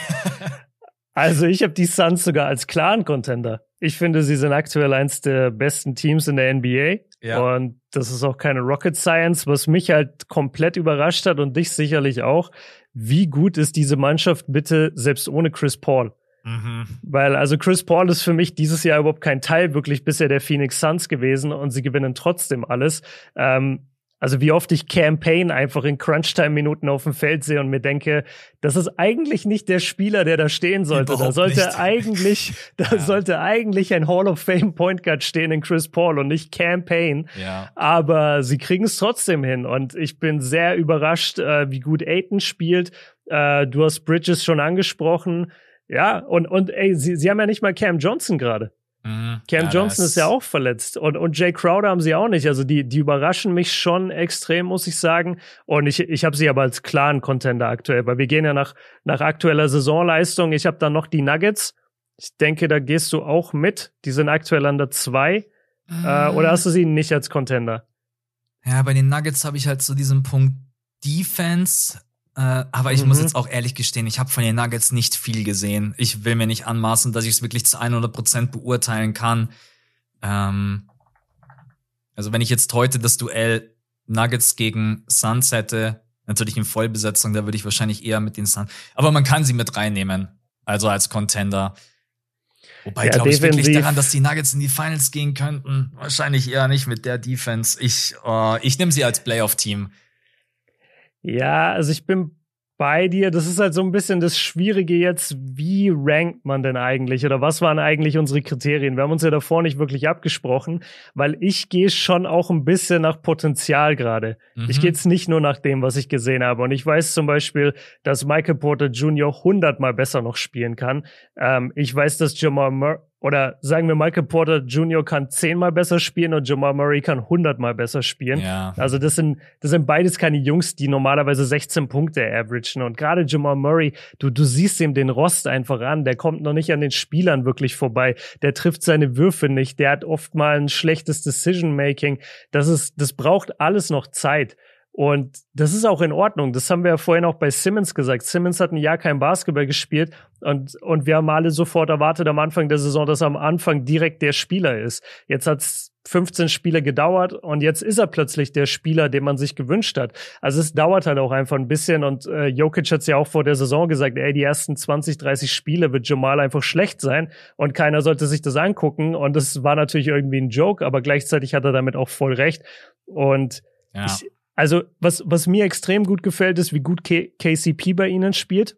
also ich habe die Suns sogar als klaren Contender. Ich finde, sie sind aktuell eins der besten Teams in der NBA. Ja. Und das ist auch keine Rocket Science, was mich halt komplett überrascht hat und dich sicherlich auch. Wie gut ist diese Mannschaft bitte selbst ohne Chris Paul? Mhm. Weil also Chris Paul ist für mich dieses Jahr überhaupt kein Teil wirklich bisher der Phoenix Suns gewesen und sie gewinnen trotzdem alles. Ähm, also wie oft ich Campaign einfach in Crunchtime-Minuten auf dem Feld sehe und mir denke, das ist eigentlich nicht der Spieler, der da stehen sollte. Überhaupt da sollte nicht. eigentlich, da ja. sollte eigentlich ein Hall of Fame Point Guard stehen in Chris Paul und nicht Campaign. Ja. Aber sie kriegen es trotzdem hin und ich bin sehr überrascht, äh, wie gut Aiton spielt. Äh, du hast Bridges schon angesprochen. Ja, und, und ey, sie, sie haben ja nicht mal Cam Johnson gerade. Mhm. Cam ja, Johnson ist ja auch verletzt und, und Jay Crowder haben sie auch nicht. Also die, die überraschen mich schon extrem, muss ich sagen. Und ich, ich habe sie aber als klaren Contender aktuell, weil wir gehen ja nach, nach aktueller Saisonleistung. Ich habe dann noch die Nuggets. Ich denke, da gehst du auch mit. Die sind aktuell an der zwei. Mhm. Äh, oder hast du sie nicht als Contender? Ja, bei den Nuggets habe ich halt so diesen Punkt Defense äh, aber ich mhm. muss jetzt auch ehrlich gestehen, ich habe von den Nuggets nicht viel gesehen. Ich will mir nicht anmaßen, dass ich es wirklich zu 100% beurteilen kann. Ähm, also wenn ich jetzt heute das Duell Nuggets gegen Suns hätte, natürlich in Vollbesetzung, da würde ich wahrscheinlich eher mit den Suns. Aber man kann sie mit reinnehmen, also als Contender. Wobei ja, glaube ich wirklich daran, dass die Nuggets in die Finals gehen könnten. Wahrscheinlich eher nicht mit der Defense. Ich, uh, ich nehme sie als Playoff-Team. Ja, also ich bin bei dir. Das ist halt so ein bisschen das Schwierige jetzt. Wie rankt man denn eigentlich oder was waren eigentlich unsere Kriterien? Wir haben uns ja davor nicht wirklich abgesprochen, weil ich gehe schon auch ein bisschen nach Potenzial gerade. Mhm. Ich gehe jetzt nicht nur nach dem, was ich gesehen habe. Und ich weiß zum Beispiel, dass Michael Porter Jr. hundertmal besser noch spielen kann. Ähm, ich weiß, dass Jamal Murray oder sagen wir, Michael Porter Jr. kann zehnmal besser spielen und Jamal Murray kann hundertmal besser spielen. Ja. Also das sind, das sind beides keine Jungs, die normalerweise 16 Punkte averagen. Und gerade Jamal Murray, du, du siehst ihm den Rost einfach an. Der kommt noch nicht an den Spielern wirklich vorbei. Der trifft seine Würfe nicht. Der hat oft mal ein schlechtes Decision-Making. Das ist, das braucht alles noch Zeit. Und das ist auch in Ordnung. Das haben wir ja vorhin auch bei Simmons gesagt. Simmons hat ein Jahr kein Basketball gespielt und, und wir haben alle sofort erwartet am Anfang der Saison, dass er am Anfang direkt der Spieler ist. Jetzt hat's 15 Spiele gedauert und jetzt ist er plötzlich der Spieler, den man sich gewünscht hat. Also es dauert halt auch einfach ein bisschen und äh, Jokic hat's ja auch vor der Saison gesagt, ey, die ersten 20, 30 Spiele wird Jamal einfach schlecht sein und keiner sollte sich das angucken und das war natürlich irgendwie ein Joke, aber gleichzeitig hat er damit auch voll recht und ja. ich, also, was, was mir extrem gut gefällt, ist, wie gut K KCP bei ihnen spielt.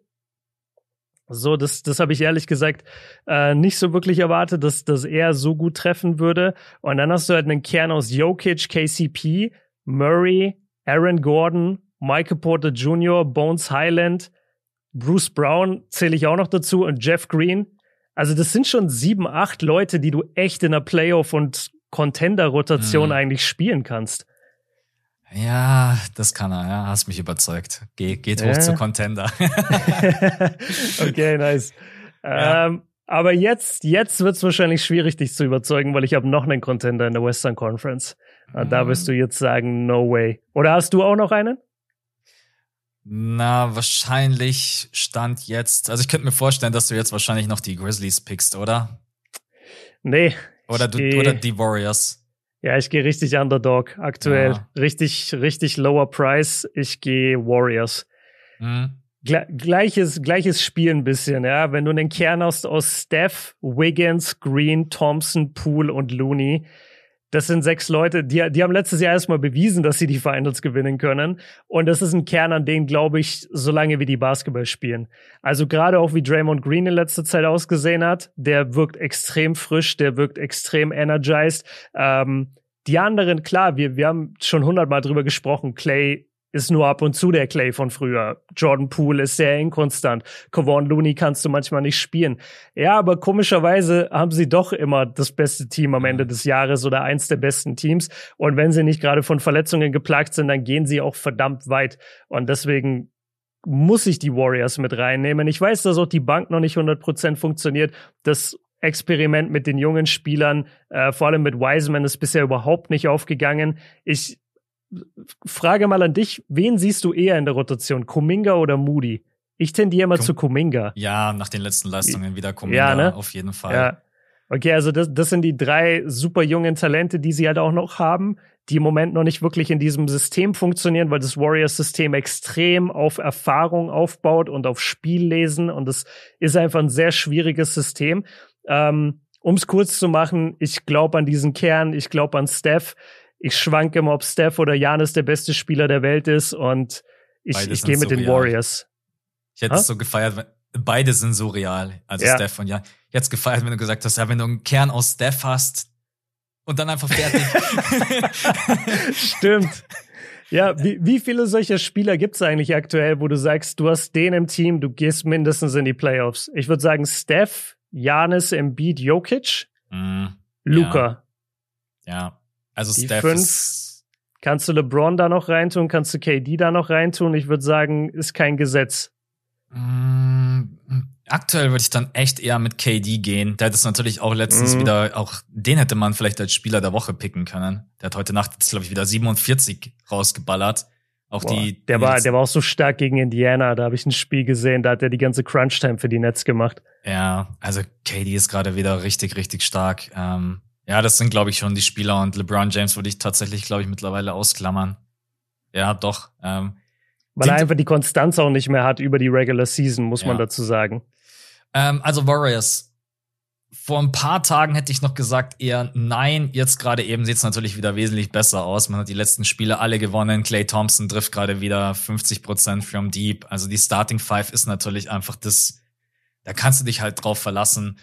So, das, das habe ich ehrlich gesagt äh, nicht so wirklich erwartet, dass, dass er so gut treffen würde. Und dann hast du halt einen Kern aus Jokic, KCP, Murray, Aaron Gordon, Michael Porter Jr., Bones Highland, Bruce Brown zähle ich auch noch dazu und Jeff Green. Also das sind schon sieben, acht Leute, die du echt in der Playoff- und Contender-Rotation mhm. eigentlich spielen kannst. Ja, das kann er, ja. Hast mich überzeugt. Geh, geht hoch zu Contender. okay, nice. Ja. Ähm, aber jetzt, jetzt wird es wahrscheinlich schwierig, dich zu überzeugen, weil ich habe noch einen Contender in der Western Conference. Mhm. Da wirst du jetzt sagen, no way. Oder hast du auch noch einen? Na, wahrscheinlich stand jetzt. Also ich könnte mir vorstellen, dass du jetzt wahrscheinlich noch die Grizzlies pickst, oder? Nee. Oder du, oder die Warriors. Ja, ich gehe richtig Underdog aktuell. Ja. Richtig, richtig lower Price. Ich gehe Warriors. Mhm. gleiches, gleiches Spiel ein bisschen, ja. Wenn du einen Kern hast aus Steph, Wiggins, Green, Thompson, Poole und Looney, das sind sechs Leute, die, die haben letztes Jahr erstmal bewiesen, dass sie die Finals gewinnen können. Und das ist ein Kern, an den glaube ich, solange wie die Basketball spielen. Also gerade auch wie Draymond Green in letzter Zeit ausgesehen hat, der wirkt extrem frisch, der wirkt extrem energized. Ähm, die anderen, klar, wir, wir haben schon hundertmal drüber gesprochen. Clay ist nur ab und zu der Clay von früher. Jordan Poole ist sehr inkonstant. Kevon Looney kannst du manchmal nicht spielen. Ja, aber komischerweise haben sie doch immer das beste Team am Ende des Jahres oder eins der besten Teams. Und wenn sie nicht gerade von Verletzungen geplagt sind, dann gehen sie auch verdammt weit. Und deswegen muss ich die Warriors mit reinnehmen. Ich weiß, dass auch die Bank noch nicht 100% funktioniert. Das Experiment mit den jungen Spielern, äh, vor allem mit Wiseman, ist bisher überhaupt nicht aufgegangen. Ich Frage mal an dich, wen siehst du eher in der Rotation, Kuminga oder Moody? Ich tendiere immer Kum zu Kuminga. Ja, nach den letzten Leistungen wieder Kuminga, ja, ne? auf jeden Fall. Ja. Okay, also das, das sind die drei super jungen Talente, die sie halt auch noch haben, die im Moment noch nicht wirklich in diesem System funktionieren, weil das Warriors-System extrem auf Erfahrung aufbaut und auf Spiellesen und das ist einfach ein sehr schwieriges System. Ähm, um es kurz zu machen, ich glaube an diesen Kern, ich glaube an Steph ich schwanke immer, ob Steph oder Janis der beste Spieler der Welt ist und ich, ich gehe mit so den. Warriors. Ich hätte es so gefeiert, beide sind so real, also ja. Steph und Jan. Ich hätte es gefeiert, wenn du gesagt hast, ja, wenn du einen Kern aus Steph hast und dann einfach fertig. Stimmt. Ja, wie, wie viele solcher Spieler gibt es eigentlich aktuell, wo du sagst, du hast den im Team, du gehst mindestens in die Playoffs? Ich würde sagen, Steph, Janis, Embiid, Jokic, mm, Luca. Ja. ja. Also die Steph fünf, Kannst du LeBron da noch reintun? Kannst du KD da noch reintun? Ich würde sagen, ist kein Gesetz. Mm, aktuell würde ich dann echt eher mit KD gehen. Der hat es natürlich auch letztens mm. wieder, auch den hätte man vielleicht als Spieler der Woche picken können. Der hat heute Nacht glaube ich, wieder 47 rausgeballert. Auch Boah, die. Der war, der war auch so stark gegen Indiana. Da habe ich ein Spiel gesehen, da hat er die ganze Crunch-Time für die Nets gemacht. Ja, also KD ist gerade wieder richtig, richtig stark. Ähm, ja, das sind, glaube ich, schon die Spieler und LeBron James würde ich tatsächlich, glaube ich, mittlerweile ausklammern. Ja, doch. Ähm, Weil er einfach die Konstanz auch nicht mehr hat über die Regular Season, muss ja. man dazu sagen. Ähm, also Warriors. Vor ein paar Tagen hätte ich noch gesagt eher nein. Jetzt gerade eben sieht es natürlich wieder wesentlich besser aus. Man hat die letzten Spiele alle gewonnen. Clay Thompson trifft gerade wieder 50 Prozent from deep. Also die Starting Five ist natürlich einfach das, da kannst du dich halt drauf verlassen.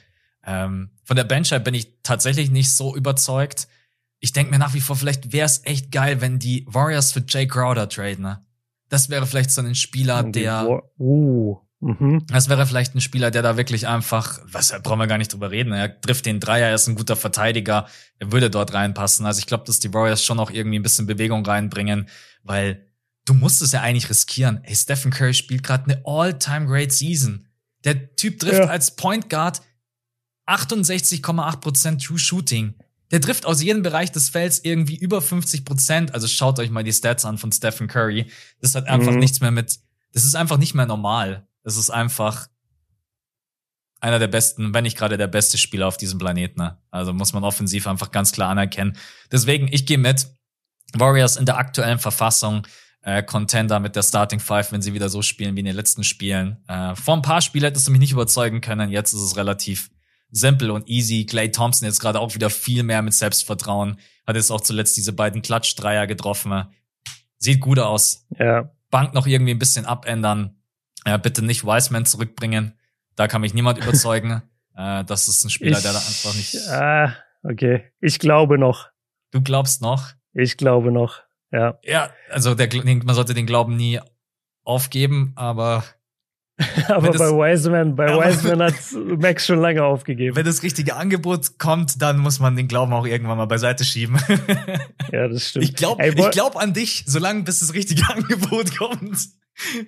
Ähm, von der Benchheit bin ich tatsächlich nicht so überzeugt. Ich denke mir nach wie vor, vielleicht wäre es echt geil, wenn die Warriors für Jay Crowder traden. Ne? Das wäre vielleicht so ein Spieler, der. Uh. Mhm. Das wäre vielleicht ein Spieler, der da wirklich einfach, was brauchen wir gar nicht drüber reden. Er trifft den Dreier, er ist ein guter Verteidiger, er würde dort reinpassen. Also ich glaube, dass die Warriors schon auch irgendwie ein bisschen Bewegung reinbringen, weil du musst es ja eigentlich riskieren. Ey, Stephen Curry spielt gerade eine all-time great Season. Der Typ trifft ja. als Point Guard 68,8% True Shooting. Der trifft aus jedem Bereich des Felds irgendwie über 50 Prozent. Also schaut euch mal die Stats an von Stephen Curry. Das hat einfach mhm. nichts mehr mit, das ist einfach nicht mehr normal. Das ist einfach einer der besten, wenn nicht gerade der beste Spieler auf diesem Planeten. Ne? Also muss man offensiv einfach ganz klar anerkennen. Deswegen, ich gehe mit. Warriors in der aktuellen Verfassung äh, Contender mit der Starting Five, wenn sie wieder so spielen wie in den letzten Spielen. Äh, vor ein paar Spielen hättest du mich nicht überzeugen können. Jetzt ist es relativ simpel und easy. Clay Thompson jetzt gerade auch wieder viel mehr mit Selbstvertrauen. Hat jetzt auch zuletzt diese beiden Klatschdreier getroffen. Sieht gut aus. Ja. Bank noch irgendwie ein bisschen abändern. Ja, bitte nicht Wiseman zurückbringen. Da kann mich niemand überzeugen. äh, das ist ein Spieler, ich, der da einfach nicht. Ah, okay. Ich glaube noch. Du glaubst noch? Ich glaube noch. Ja. Ja, also der, man sollte den Glauben nie aufgeben, aber. aber bei Wiseman, bei Wiseman hat Max schon lange aufgegeben. Wenn das richtige Angebot kommt, dann muss man den Glauben auch irgendwann mal beiseite schieben. ja, das stimmt. Ich glaube glaub an dich, solange bis das richtige Angebot kommt.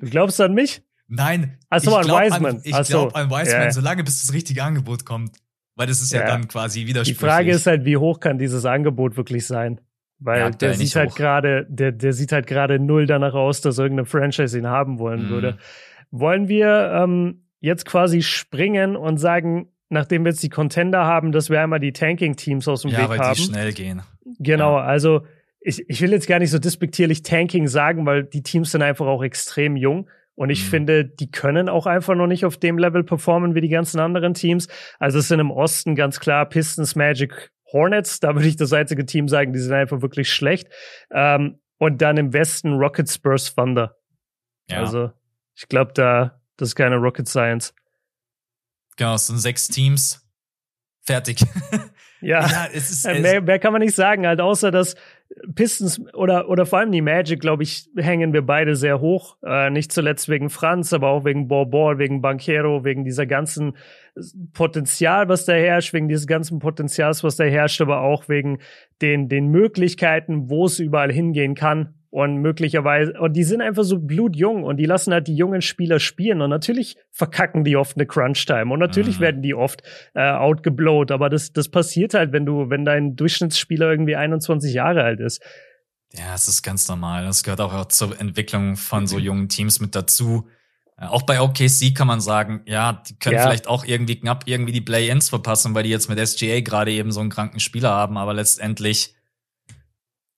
Du glaubst an mich? Nein. Achso, an Wiseman. An, ich glaube an Wiseman, ja. solange bis das richtige Angebot kommt. Weil das ist ja, ja dann quasi widersprüchlich. Die Frage ist halt, wie hoch kann dieses Angebot wirklich sein? Weil ja, der sieht halt gerade, der, der sieht halt gerade null danach aus, dass irgendeine Franchise ihn haben wollen mhm. würde. Wollen wir ähm, jetzt quasi springen und sagen, nachdem wir jetzt die Contender haben, dass wir einmal die Tanking-Teams aus dem ja, Weg weil haben? Die schnell gehen. Genau, ja. also ich, ich will jetzt gar nicht so despektierlich Tanking sagen, weil die Teams sind einfach auch extrem jung. Und ich mhm. finde, die können auch einfach noch nicht auf dem Level performen wie die ganzen anderen Teams. Also es sind im Osten ganz klar Pistons, Magic, Hornets. Da würde ich das einzige Team sagen, die sind einfach wirklich schlecht. Ähm, und dann im Westen Rocket Spurs Thunder. Ja. Also ich glaube, da das ist keine Rocket Science. Genau, es sind sechs Teams. Fertig. Ja, ja es ist, es mehr, mehr kann man nicht sagen, halt außer dass Pistons oder, oder vor allem die Magic, glaube ich, hängen wir beide sehr hoch. Äh, nicht zuletzt wegen Franz, aber auch wegen Borbor, wegen Banquero, wegen dieser ganzen Potenzial, was da herrscht, wegen dieses ganzen Potenzials, was da herrscht, aber auch wegen den, den Möglichkeiten, wo es überall hingehen kann. Und möglicherweise, und die sind einfach so blutjung und die lassen halt die jungen Spieler spielen. Und natürlich verkacken die oft eine Crunch-Time. Und natürlich mhm. werden die oft äh, outgeblowt. Aber das, das passiert halt, wenn du, wenn dein Durchschnittsspieler irgendwie 21 Jahre alt ist. Ja, es ist ganz normal. Das gehört auch zur Entwicklung von so jungen Teams mit dazu. Äh, auch bei OKC kann man sagen, ja, die können ja. vielleicht auch irgendwie knapp irgendwie die Play-ins verpassen, weil die jetzt mit SGA gerade eben so einen kranken Spieler haben. Aber letztendlich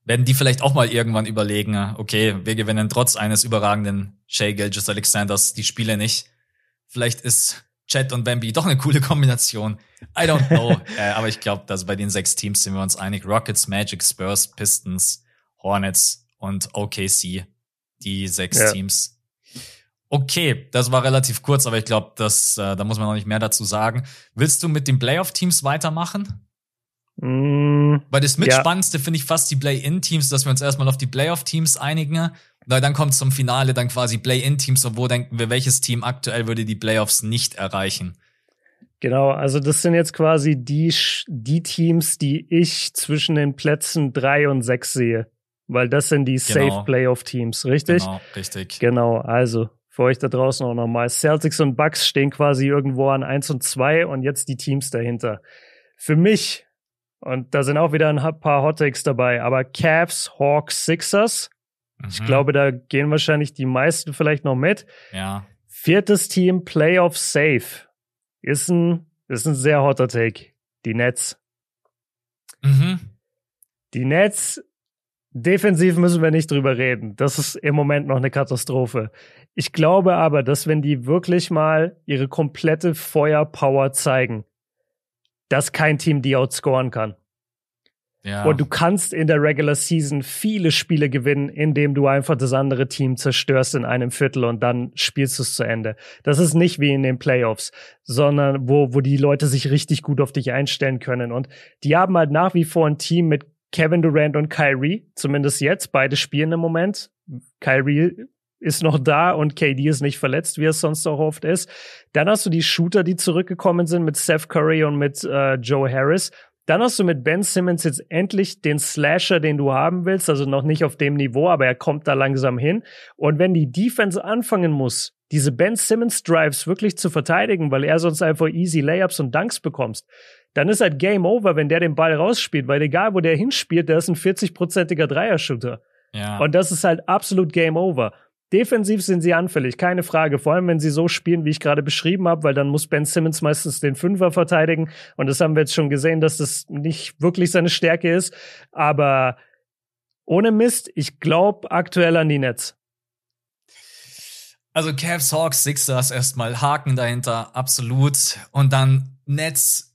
werden die vielleicht auch mal irgendwann überlegen, okay, wir gewinnen trotz eines überragenden Shea Gilgis Alexanders die Spiele nicht. Vielleicht ist Chat und Bambi doch eine coole Kombination. I don't know. äh, aber ich glaube, dass bei den sechs Teams sind wir uns einig. Rockets, Magic, Spurs, Pistons, Hornets und OKC. Die sechs ja. Teams. Okay, das war relativ kurz, aber ich glaube, das, äh, da muss man noch nicht mehr dazu sagen. Willst du mit den Playoff-Teams weitermachen? Mm, Weil das Mitspannendste ja. finde ich fast die Play-In-Teams, dass wir uns erstmal auf die Playoff-Teams einigen. Weil dann kommt zum Finale dann quasi Play-In-Teams und wo denken wir, welches Team aktuell würde die Playoffs nicht erreichen? Genau, also das sind jetzt quasi die, die Teams, die ich zwischen den Plätzen drei und sechs sehe. Weil das sind die genau. Safe Playoff-Teams, richtig? Genau, richtig. Genau, also für euch da draußen auch nochmal. Celtics und Bucks stehen quasi irgendwo an eins und zwei und jetzt die Teams dahinter. Für mich und da sind auch wieder ein paar Hottakes dabei. Aber Cavs, Hawks, Sixers. Mhm. Ich glaube, da gehen wahrscheinlich die meisten vielleicht noch mit. Ja. Viertes Team, Playoff Safe. Ist ein, ist ein sehr hotter Take. Die Nets. Mhm. Die Nets, defensiv müssen wir nicht drüber reden. Das ist im Moment noch eine Katastrophe. Ich glaube aber, dass wenn die wirklich mal ihre komplette Feuerpower zeigen, dass kein Team die outscoren kann. Ja. Und du kannst in der Regular Season viele Spiele gewinnen, indem du einfach das andere Team zerstörst in einem Viertel und dann spielst du es zu Ende. Das ist nicht wie in den Playoffs, sondern wo, wo die Leute sich richtig gut auf dich einstellen können. Und die haben halt nach wie vor ein Team mit Kevin Durant und Kyrie, zumindest jetzt. Beide spielen im Moment. Kyrie ist noch da und KD ist nicht verletzt, wie es sonst auch oft ist. Dann hast du die Shooter, die zurückgekommen sind mit Seth Curry und mit äh, Joe Harris. Dann hast du mit Ben Simmons jetzt endlich den Slasher, den du haben willst, also noch nicht auf dem Niveau, aber er kommt da langsam hin. Und wenn die Defense anfangen muss, diese Ben Simmons Drives wirklich zu verteidigen, weil er sonst einfach easy Layups und Dunks bekommst, dann ist halt Game Over, wenn der den Ball rausspielt, weil egal, wo der hinspielt, der ist ein 40-prozentiger Dreier-Shooter. Ja. Und das ist halt absolut Game Over. Defensiv sind sie anfällig, keine Frage. Vor allem, wenn sie so spielen, wie ich gerade beschrieben habe, weil dann muss Ben Simmons meistens den Fünfer verteidigen. Und das haben wir jetzt schon gesehen, dass das nicht wirklich seine Stärke ist. Aber ohne Mist, ich glaube aktuell an die Nets. Also Cavs, Hawks, Sixers erstmal Haken dahinter, absolut. Und dann Nets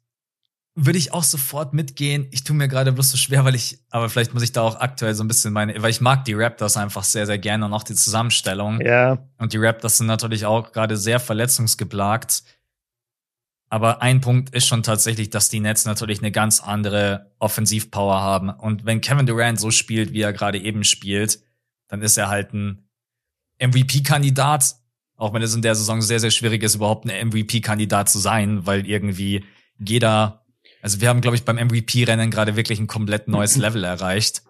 würde ich auch sofort mitgehen. Ich tue mir gerade bloß so schwer, weil ich, aber vielleicht muss ich da auch aktuell so ein bisschen meine, weil ich mag die Raptors einfach sehr, sehr gerne und auch die Zusammenstellung. Ja. Und die Raptors sind natürlich auch gerade sehr verletzungsgeplagt. Aber ein Punkt ist schon tatsächlich, dass die Nets natürlich eine ganz andere Offensivpower haben. Und wenn Kevin Durant so spielt, wie er gerade eben spielt, dann ist er halt ein MVP-Kandidat. Auch wenn es in der Saison sehr, sehr schwierig ist, überhaupt ein MVP-Kandidat zu sein, weil irgendwie jeder also wir haben, glaube ich, beim MVP-Rennen gerade wirklich ein komplett neues Level erreicht.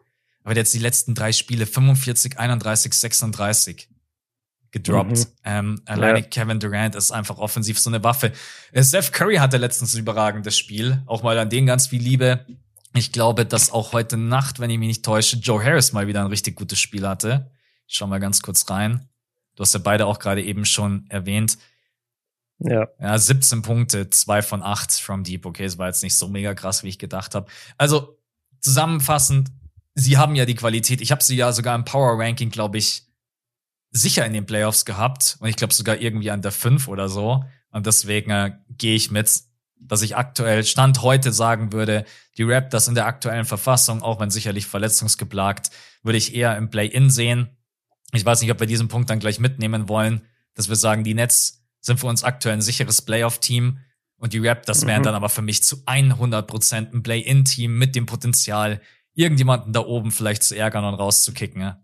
Aber jetzt die letzten drei Spiele 45, 31, 36 gedroppt. Mhm. Ähm, alleine ja. Kevin Durant ist einfach offensiv so eine Waffe. Äh, Seth Curry hatte letztens ein überragendes Spiel. Auch mal an den ganz viel Liebe. Ich glaube, dass auch heute Nacht, wenn ich mich nicht täusche, Joe Harris mal wieder ein richtig gutes Spiel hatte. Ich schau mal ganz kurz rein. Du hast ja beide auch gerade eben schon erwähnt. Ja. Ja, 17 Punkte, 2 von 8 from Deep. Okay, es war jetzt nicht so mega krass, wie ich gedacht habe. Also zusammenfassend, sie haben ja die Qualität. Ich habe sie ja sogar im Power Ranking, glaube ich, sicher in den Playoffs gehabt. Und ich glaube sogar irgendwie an der 5 oder so. Und deswegen äh, gehe ich mit, dass ich aktuell Stand heute sagen würde, die Raptors in der aktuellen Verfassung, auch wenn sicherlich verletzungsgeplagt, würde ich eher im Play-In sehen. Ich weiß nicht, ob wir diesen Punkt dann gleich mitnehmen wollen, dass wir sagen, die Nets sind für uns aktuell ein sicheres Playoff-Team. Und die Raptors mhm. wären dann aber für mich zu 100% ein Play-In-Team mit dem Potenzial, irgendjemanden da oben vielleicht zu ärgern und rauszukicken. Ja,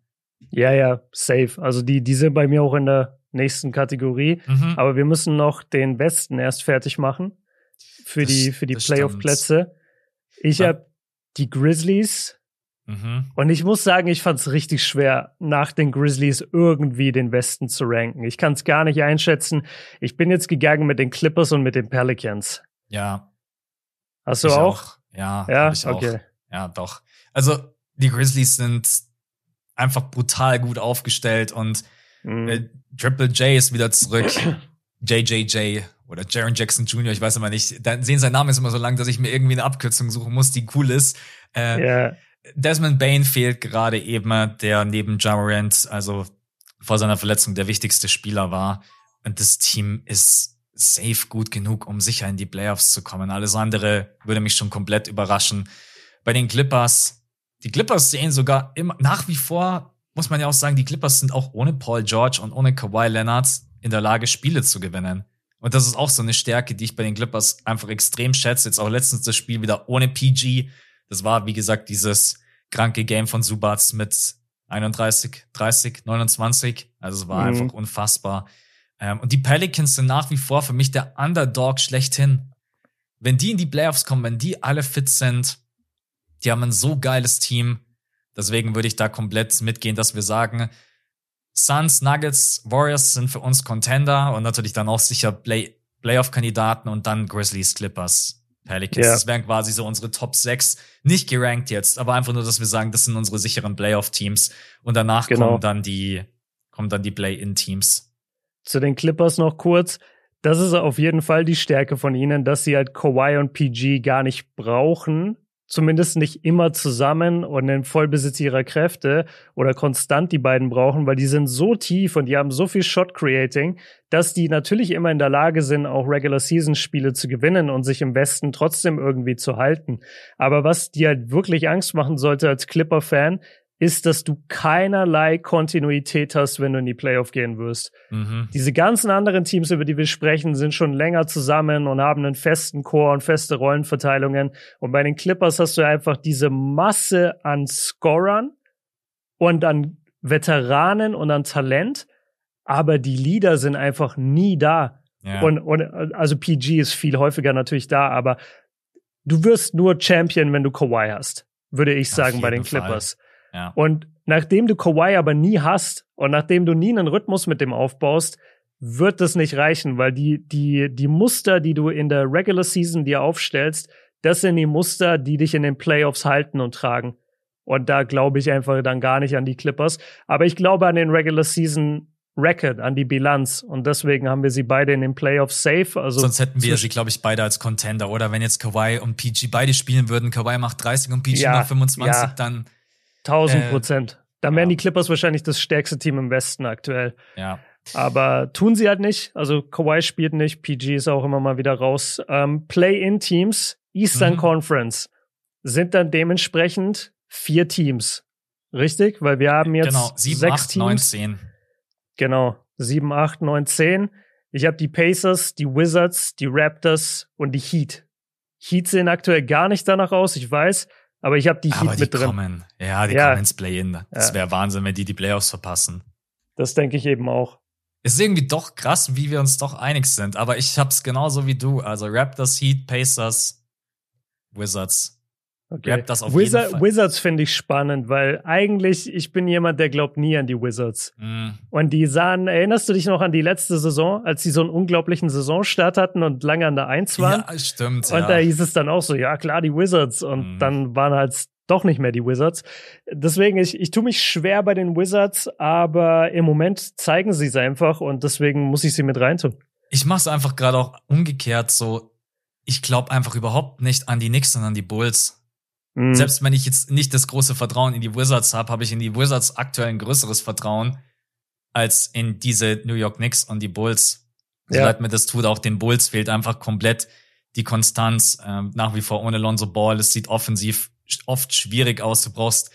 ja, ja safe. Also die, die sind bei mir auch in der nächsten Kategorie. Mhm. Aber wir müssen noch den Westen erst fertig machen für das, die, für die Playoff-Plätze. Ich ja. habe die Grizzlies Mhm. Und ich muss sagen, ich fand es richtig schwer, nach den Grizzlies irgendwie den Westen zu ranken. Ich kann es gar nicht einschätzen. Ich bin jetzt gegangen mit den Clippers und mit den Pelicans. Ja. Hast du auch? auch? Ja, ja, ich okay. Auch. Ja, doch. Also die Grizzlies sind einfach brutal gut aufgestellt und mhm. äh, Triple J ist wieder zurück. JJJ oder Jaron Jackson Jr., ich weiß immer nicht. Dann sehen sein Name ist immer so lang, dass ich mir irgendwie eine Abkürzung suchen muss, die cool ist. Äh, yeah. Desmond Bain fehlt gerade eben, der neben Jamorant, also vor seiner Verletzung der wichtigste Spieler war. Und das Team ist safe gut genug, um sicher in die Playoffs zu kommen. Alles andere würde mich schon komplett überraschen. Bei den Clippers, die Clippers sehen sogar immer, nach wie vor, muss man ja auch sagen, die Clippers sind auch ohne Paul George und ohne Kawhi Leonard in der Lage, Spiele zu gewinnen. Und das ist auch so eine Stärke, die ich bei den Clippers einfach extrem schätze. Jetzt auch letztens das Spiel wieder ohne PG das war, wie gesagt, dieses kranke Game von Subats mit 31, 30, 29. Also es war mhm. einfach unfassbar. Ähm, und die Pelicans sind nach wie vor für mich der Underdog schlechthin. Wenn die in die Playoffs kommen, wenn die alle fit sind, die haben ein so geiles Team. Deswegen würde ich da komplett mitgehen, dass wir sagen, Suns, Nuggets, Warriors sind für uns Contender und natürlich dann auch sicher Play Playoff-Kandidaten und dann Grizzlies, Clippers. Pelicans. Ja. Das wären quasi so unsere Top 6. Nicht gerankt jetzt, aber einfach nur, dass wir sagen, das sind unsere sicheren Playoff-Teams. Und danach genau. kommen dann die, kommen dann die Play-In-Teams. Zu den Clippers noch kurz. Das ist auf jeden Fall die Stärke von ihnen, dass sie halt Kawhi und PG gar nicht brauchen, zumindest nicht immer zusammen und in Vollbesitz ihrer Kräfte oder konstant die beiden brauchen, weil die sind so tief und die haben so viel Shot Creating, dass die natürlich immer in der Lage sind, auch Regular Season Spiele zu gewinnen und sich im Westen trotzdem irgendwie zu halten. Aber was dir halt wirklich Angst machen sollte als Clipper Fan, ist, dass du keinerlei Kontinuität hast, wenn du in die Playoff gehen wirst. Mhm. Diese ganzen anderen Teams, über die wir sprechen, sind schon länger zusammen und haben einen festen Chor und feste Rollenverteilungen. Und bei den Clippers hast du einfach diese Masse an Scorern und an Veteranen und an Talent, aber die Leader sind einfach nie da. Ja. Und, und also PG ist viel häufiger natürlich da, aber du wirst nur Champion, wenn du Kawhi hast, würde ich sagen bei den Clippers. Ja. Und nachdem du Kawhi aber nie hast und nachdem du nie einen Rhythmus mit dem aufbaust, wird das nicht reichen, weil die, die, die Muster, die du in der Regular Season dir aufstellst, das sind die Muster, die dich in den Playoffs halten und tragen. Und da glaube ich einfach dann gar nicht an die Clippers. Aber ich glaube an den Regular Season Record, an die Bilanz. Und deswegen haben wir sie beide in den Playoffs safe. Also Sonst hätten wir sie, glaube ich, beide als Contender. Oder wenn jetzt Kawhi und PG beide spielen würden, Kawhi macht 30 und PG ja, macht 25, ja. dann. 1000 äh, Prozent. Äh, dann wären ja. die Clippers wahrscheinlich das stärkste Team im Westen aktuell. Ja. Aber tun sie halt nicht. Also Kawhi spielt nicht, PG ist auch immer mal wieder raus. Ähm, Play-in-Teams, Eastern mhm. Conference, sind dann dementsprechend vier Teams. Richtig? Weil wir haben jetzt genau, 7, sechs 8, Teams. 9, 10. Genau, 7, 8, 9, 10. Ich habe die Pacers, die Wizards, die Raptors und die Heat. Heat sehen aktuell gar nicht danach aus, ich weiß, aber ich habe die Heat aber die mit drin. Kommen. Ja, die ja. kommen ins Play-In. Das wäre Wahnsinn, wenn die die Playoffs verpassen. Das denke ich eben auch. Es ist irgendwie doch krass, wie wir uns doch einig sind. Aber ich hab's genauso wie du. Also Raptors, Heat, Pacers, Wizards. Okay. Raptors auf Wizard, jeden Fall. Wizards finde ich spannend, weil eigentlich, ich bin jemand, der glaubt nie an die Wizards. Mm. Und die sahen, erinnerst du dich noch an die letzte Saison, als sie so einen unglaublichen Saisonstart hatten und lange an der Eins waren? Ja, stimmt. Und ja. da hieß es dann auch so, ja klar, die Wizards. Und mm. dann waren halt doch nicht mehr die Wizards. Deswegen, ich, ich tue mich schwer bei den Wizards, aber im Moment zeigen sie es einfach und deswegen muss ich sie mit reintun. Ich mache es einfach gerade auch umgekehrt so. Ich glaube einfach überhaupt nicht an die Knicks, sondern an die Bulls. Mhm. Selbst wenn ich jetzt nicht das große Vertrauen in die Wizards habe, habe ich in die Wizards aktuell ein größeres Vertrauen als in diese New York Knicks und die Bulls. So ja. leid mir das tut, auch den Bulls fehlt einfach komplett die Konstanz. Ähm, nach wie vor ohne Lonzo Ball. Es sieht offensiv oft schwierig aus. Du brauchst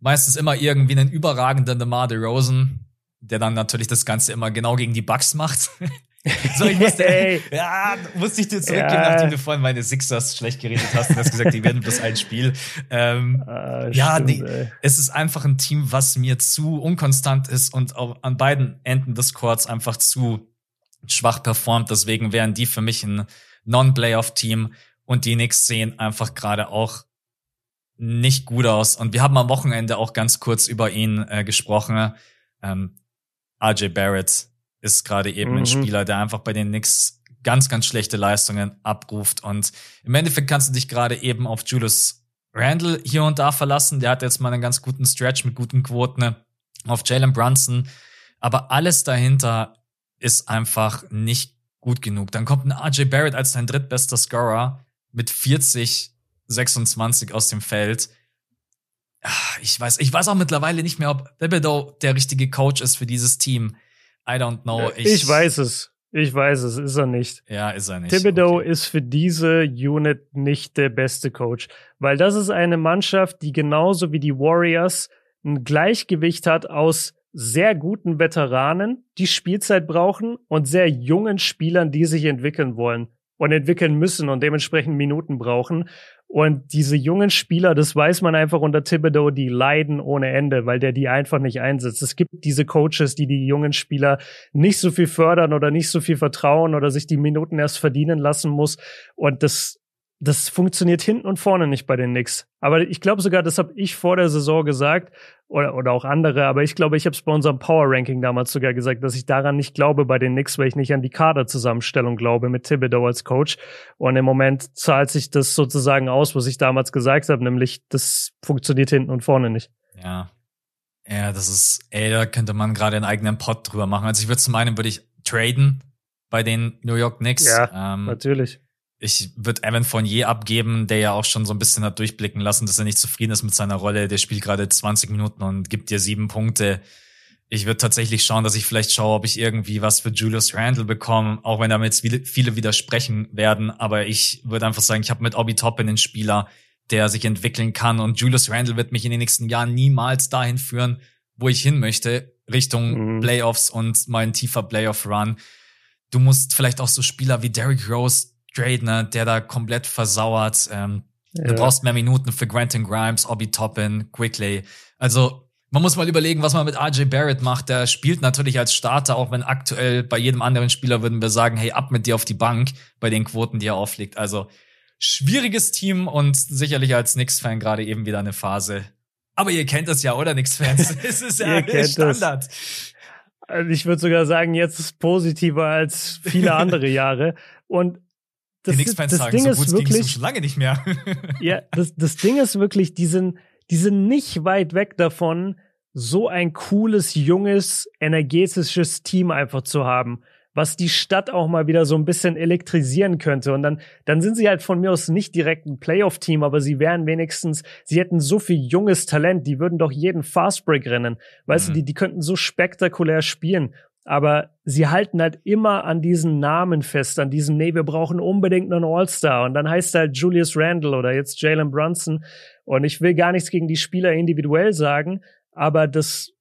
meistens immer irgendwie einen überragenden DeMar DeRozan, der dann natürlich das Ganze immer genau gegen die Bugs macht. so, ich musste, hey. ja, musste ich dir zurückgeben, ja. nachdem du vorhin meine Sixers schlecht geredet hast und hast gesagt, die werden bloß ein Spiel. Ähm, ah, ja, stimmt, die, es ist einfach ein Team, was mir zu unkonstant ist und auch an beiden Enden des Courts einfach zu schwach performt. Deswegen wären die für mich ein Non-Playoff-Team und die Knicks sehen einfach gerade auch nicht gut aus. Und wir haben am Wochenende auch ganz kurz über ihn äh, gesprochen. Ähm, RJ Barrett ist gerade eben mhm. ein Spieler, der einfach bei den Knicks ganz, ganz schlechte Leistungen abruft. Und im Endeffekt kannst du dich gerade eben auf Julius Randle hier und da verlassen. Der hat jetzt mal einen ganz guten Stretch mit guten Quoten auf Jalen Brunson. Aber alles dahinter ist einfach nicht gut genug. Dann kommt ein RJ Barrett als dein drittbester Scorer mit 40 26 aus dem Feld. Ah, ich weiß, ich weiß auch mittlerweile nicht mehr, ob Thibodeau der richtige Coach ist für dieses Team. I don't know. Ich, ich weiß es. Ich weiß es, ist er nicht. Ja, ist er nicht. Thibodeau okay. ist für diese Unit nicht der beste Coach, weil das ist eine Mannschaft, die genauso wie die Warriors ein Gleichgewicht hat aus sehr guten Veteranen, die Spielzeit brauchen und sehr jungen Spielern, die sich entwickeln wollen und entwickeln müssen und dementsprechend Minuten brauchen. Und diese jungen Spieler, das weiß man einfach unter Thibodeau, die leiden ohne Ende, weil der die einfach nicht einsetzt. Es gibt diese Coaches, die die jungen Spieler nicht so viel fördern oder nicht so viel vertrauen oder sich die Minuten erst verdienen lassen muss. Und das das funktioniert hinten und vorne nicht bei den Knicks. Aber ich glaube sogar, das habe ich vor der Saison gesagt oder, oder auch andere, aber ich glaube, ich habe es bei unserem Power Ranking damals sogar gesagt, dass ich daran nicht glaube bei den Knicks, weil ich nicht an die Kaderzusammenstellung glaube mit Thibodeau als Coach. Und im Moment zahlt sich das sozusagen aus, was ich damals gesagt habe, nämlich das funktioniert hinten und vorne nicht. Ja. Ja, das ist, ey, da könnte man gerade einen eigenen Pod drüber machen. Also ich würde zum einen würde ich traden bei den New York Knicks. Ja, ähm, natürlich ich würde Evan Fournier abgeben, der ja auch schon so ein bisschen hat durchblicken lassen, dass er nicht zufrieden ist mit seiner Rolle. Der spielt gerade 20 Minuten und gibt dir sieben Punkte. Ich würde tatsächlich schauen, dass ich vielleicht schaue, ob ich irgendwie was für Julius Randle bekomme, auch wenn damit jetzt viele widersprechen werden. Aber ich würde einfach sagen, ich habe mit Obi Toppin einen Spieler, der sich entwickeln kann. Und Julius Randle wird mich in den nächsten Jahren niemals dahin führen, wo ich hin möchte, Richtung mhm. Playoffs und mal ein tiefer Playoff-Run. Du musst vielleicht auch so Spieler wie Derrick Rose Trade, ne, der da komplett versauert. Ähm, ja. Du brauchst mehr Minuten für Granton Grimes, Obi Toppin, Quickly. Also man muss mal überlegen, was man mit RJ Barrett macht. Der spielt natürlich als Starter, auch wenn aktuell bei jedem anderen Spieler würden wir sagen, hey, ab mit dir auf die Bank bei den Quoten, die er auflegt. Also schwieriges Team und sicherlich als Knicks-Fan gerade eben wieder eine Phase. Aber ihr kennt das ja, oder Knicks-Fans? es ist ja Standard. Das. Also ich würde sogar sagen, jetzt ist es positiver als viele andere Jahre. Und das, die das sagen, Ding so ist wirklich schon lange nicht mehr. ja, das, das Ding ist wirklich, die sind, die sind nicht weit weg davon, so ein cooles, junges, energetisches Team einfach zu haben, was die Stadt auch mal wieder so ein bisschen elektrisieren könnte. Und dann, dann sind sie halt von mir aus nicht direkt ein Playoff-Team, aber sie wären wenigstens, sie hätten so viel junges Talent, die würden doch jeden Fastbreak rennen. Weißt mhm. du, die, die könnten so spektakulär spielen aber sie halten halt immer an diesen Namen fest, an diesem, nee, wir brauchen unbedingt einen All-Star. Und dann heißt er halt Julius Randle oder jetzt Jalen Brunson. Und ich will gar nichts gegen die Spieler individuell sagen, aber das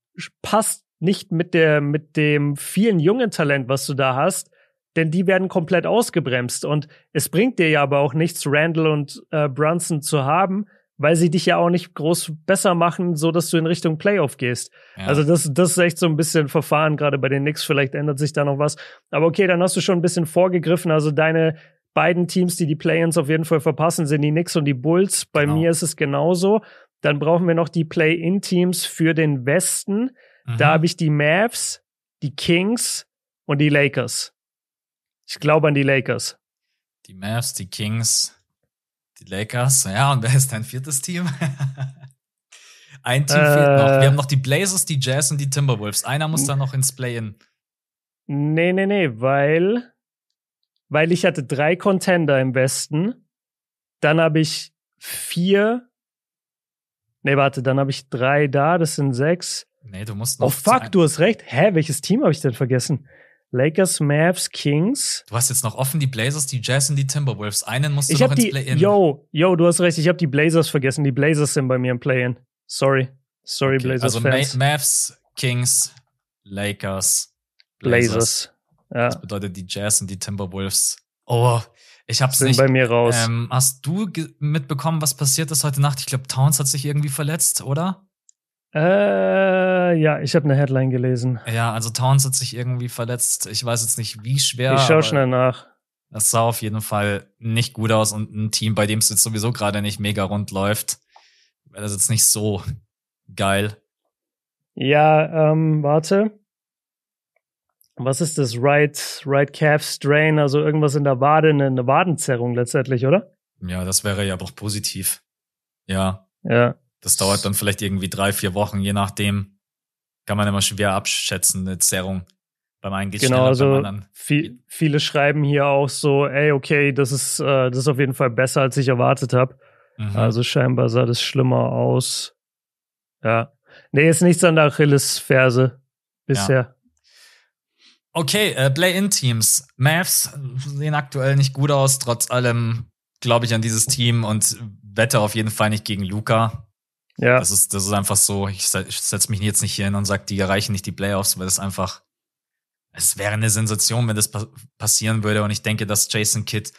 passt nicht mit der, mit dem vielen jungen Talent, was du da hast, denn die werden komplett ausgebremst. Und es bringt dir ja aber auch nichts, Randall und äh, Brunson zu haben, weil sie dich ja auch nicht groß besser machen, so dass du in Richtung Playoff gehst. Ja. Also das, das ist echt so ein bisschen Verfahren, gerade bei den Knicks. Vielleicht ändert sich da noch was. Aber okay, dann hast du schon ein bisschen vorgegriffen. Also deine beiden Teams, die die Play-ins auf jeden Fall verpassen, sind die Knicks und die Bulls. Bei genau. mir ist es genauso. Dann brauchen wir noch die Play-in-Teams für den Westen. Mhm. Da habe ich die Mavs, die Kings und die Lakers. Ich glaube an die Lakers. Die Mavs, die Kings, die Lakers, ja, und wer ist dein viertes Team? Ein Team äh, fehlt noch. Wir haben noch die Blazers, die Jazz und die Timberwolves. Einer muss da noch ins Play-In. Nee, nee, nee, weil, weil ich hatte drei Contender im Westen. Dann habe ich vier. Nee, warte, dann habe ich drei da, das sind sechs. Nee, du musst noch. Oh fuck, du hast recht. Hä, welches Team habe ich denn vergessen? Lakers, Mavs, Kings. Du hast jetzt noch offen die Blazers, die Jazz und die Timberwolves. Einen musst du ich noch ins Play-In. Yo, yo, du hast recht. Ich habe die Blazers vergessen. Die Blazers sind bei mir im Play-In. Sorry. Sorry, okay, Blazers also Fans. Ma Mavs, Kings, Lakers, Blazers. Blazers. Ja. Das bedeutet die Jazz und die Timberwolves. Oh, ich hab's sind nicht. bei mir raus. Ähm, hast du mitbekommen, was passiert ist heute Nacht? Ich glaube, Towns hat sich irgendwie verletzt, oder? Äh, ja, ich habe eine Headline gelesen. Ja, also Towns hat sich irgendwie verletzt. Ich weiß jetzt nicht, wie schwer. Ich schau schnell nach. Das sah auf jeden Fall nicht gut aus und ein Team, bei dem es jetzt sowieso gerade nicht mega rund läuft, wäre das jetzt nicht so geil. Ja, ähm, warte. Was ist das? Right, right calf strain, also irgendwas in der Wade, eine Wadenzerrung letztendlich, oder? Ja, das wäre ja doch positiv. Ja. Ja. Das dauert dann vielleicht irgendwie drei, vier Wochen, je nachdem. Kann man immer schwer abschätzen, eine Zerrung. Beim einen geht genau, also beim viel, viele schreiben hier auch so, ey, okay, das ist, äh, das ist auf jeden Fall besser, als ich erwartet habe. Mhm. Also scheinbar sah das schlimmer aus. Ja. Nee, ist nichts an der Achillesferse bisher. Ja. Okay, äh, Play-In-Teams. Mavs sehen aktuell nicht gut aus, trotz allem glaube ich an dieses Team und wette auf jeden Fall nicht gegen Luca. Ja. Das ist, das ist einfach so, ich, ich setze mich jetzt nicht hier hin und sage, die erreichen nicht die Playoffs, weil das einfach, es wäre eine Sensation, wenn das pa passieren würde. Und ich denke, dass Jason Kidd,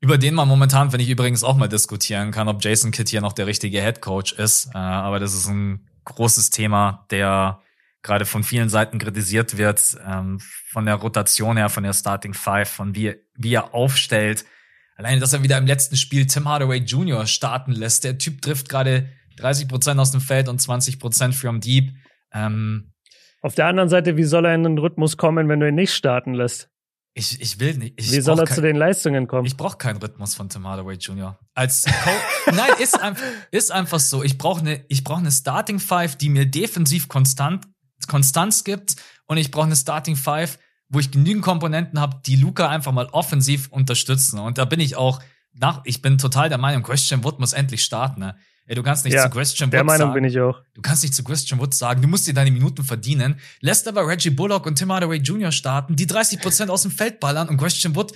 über den man momentan, wenn ich übrigens auch mal diskutieren kann, ob Jason Kidd hier noch der richtige Head Coach ist. Äh, aber das ist ein großes Thema, der gerade von vielen Seiten kritisiert wird, ähm, von der Rotation her, von der Starting Five, von wie, wie er aufstellt. Alleine, dass er wieder im letzten Spiel Tim Hardaway Jr. starten lässt. Der Typ trifft gerade 30 Prozent aus dem Feld und 20 Prozent from deep. Ähm, Auf der anderen Seite, wie soll er in den Rhythmus kommen, wenn du ihn nicht starten lässt? Ich, ich will nicht. Ich wie soll er kein, zu den Leistungen kommen? Ich brauche keinen Rhythmus von Tim Hardaway Jr. Als Co Nein, ist einfach, ist einfach so. Ich brauche eine, ich brauche eine Starting Five, die mir defensiv konstant, Konstanz gibt, und ich brauche eine Starting Five, wo ich genügend Komponenten habe, die Luca einfach mal offensiv unterstützen. Und da bin ich auch nach, ich bin total der Meinung, Christian Wood muss endlich starten. Ne? Ey, du kannst nicht ja, zu Christian Wood der Meinung sagen, bin ich auch. Du kannst nicht zu Christian Wood sagen, du musst dir deine Minuten verdienen, lässt aber Reggie Bullock und Tim Hardaway Jr. starten, die 30% aus dem Feld ballern und Christian Wood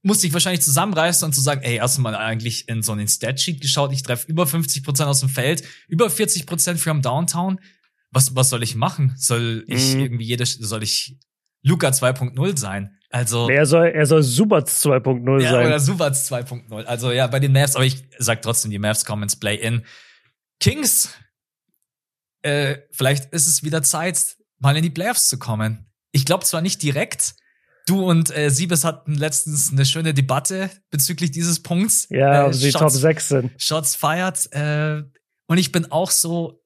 muss sich wahrscheinlich zusammenreißen und zu sagen, ey, hast du mal eigentlich in so einen Statsheet geschaut, ich treffe über 50% aus dem Feld, über 40% from Downtown. Was, was soll ich machen? Soll ich mhm. irgendwie jede, soll ich Luca 2.0 sein? Also. er soll, er soll Subats 2.0 ja, sein. Oder Subats 2.0. Also ja, bei den Mavs, aber ich sag trotzdem, die Mavs kommen ins Play-In. Kings, äh, vielleicht ist es wieder Zeit, mal in die Playoffs zu kommen. Ich glaube zwar nicht direkt, Du und äh, Siebes hatten letztens eine schöne Debatte bezüglich dieses Punkts. Ja, äh, ob sie Top 6 sind. Shots feiert. Äh, und ich bin auch so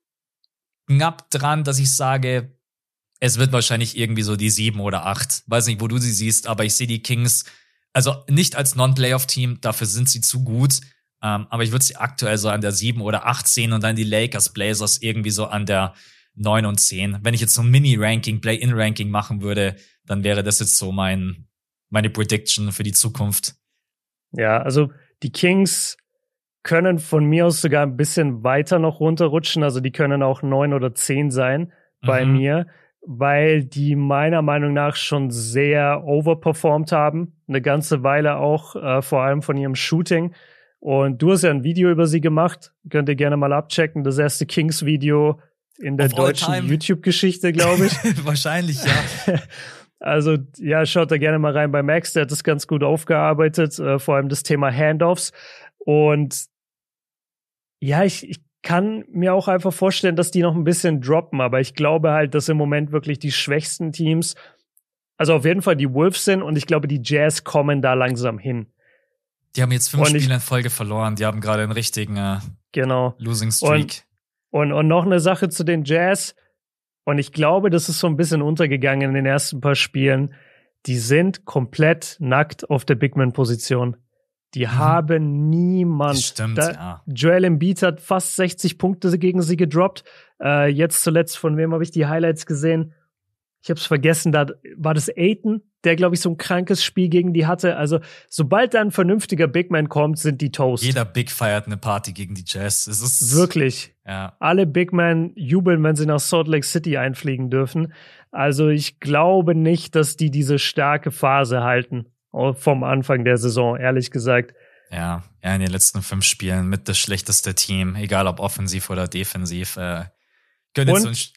knapp dran, dass ich sage, es wird wahrscheinlich irgendwie so die sieben oder acht. Weiß nicht, wo du sie siehst, aber ich sehe die Kings Also nicht als Non-Playoff-Team, dafür sind sie zu gut. Ähm, aber ich würde sie aktuell so an der 7 oder 8 sehen und dann die Lakers, Blazers irgendwie so an der 9 und 10. Wenn ich jetzt so ein Mini-Ranking, Play-In-Ranking machen würde, dann wäre das jetzt so mein, meine Prediction für die Zukunft. Ja, also die Kings können von mir aus sogar ein bisschen weiter noch runterrutschen. Also die können auch 9 oder 10 sein bei mhm. mir, weil die meiner Meinung nach schon sehr overperformed haben. Eine ganze Weile auch, äh, vor allem von ihrem Shooting. Und du hast ja ein Video über sie gemacht. Könnt ihr gerne mal abchecken. Das erste Kings-Video in der Of deutschen YouTube-Geschichte, glaube ich. Wahrscheinlich, ja. Also ja, schaut da gerne mal rein bei Max, der hat das ganz gut aufgearbeitet, äh, vor allem das Thema Handoffs. Und ja, ich, ich kann mir auch einfach vorstellen, dass die noch ein bisschen droppen, aber ich glaube halt, dass im Moment wirklich die schwächsten Teams, also auf jeden Fall die Wolves sind und ich glaube, die Jazz kommen da langsam hin. Die haben jetzt fünf und Spiele in Folge verloren. Die haben gerade einen richtigen äh, genau. Losing Streak. Und, und, und noch eine Sache zu den Jazz. Und ich glaube, das ist so ein bisschen untergegangen in den ersten paar Spielen. Die sind komplett nackt auf der Bigman-Position. Die mhm. haben niemand. Das stimmt, da, ja. Joel Embiid hat fast 60 Punkte gegen sie gedroppt. Äh, jetzt zuletzt, von wem habe ich die Highlights gesehen? Ich habe es vergessen, da war das Aiton, der, glaube ich, so ein krankes Spiel gegen die hatte. Also, sobald da ein vernünftiger Big Man kommt, sind die Toast. Jeder Big feiert eine Party gegen die Jazz. Es ist wirklich. Ja. Alle Big Men jubeln, wenn sie nach Salt Lake City einfliegen dürfen. Also, ich glaube nicht, dass die diese starke Phase halten vom Anfang der Saison, ehrlich gesagt. Ja, ja, in den letzten fünf Spielen mit das schlechteste Team, egal ob offensiv oder defensiv. Äh, und, jetzt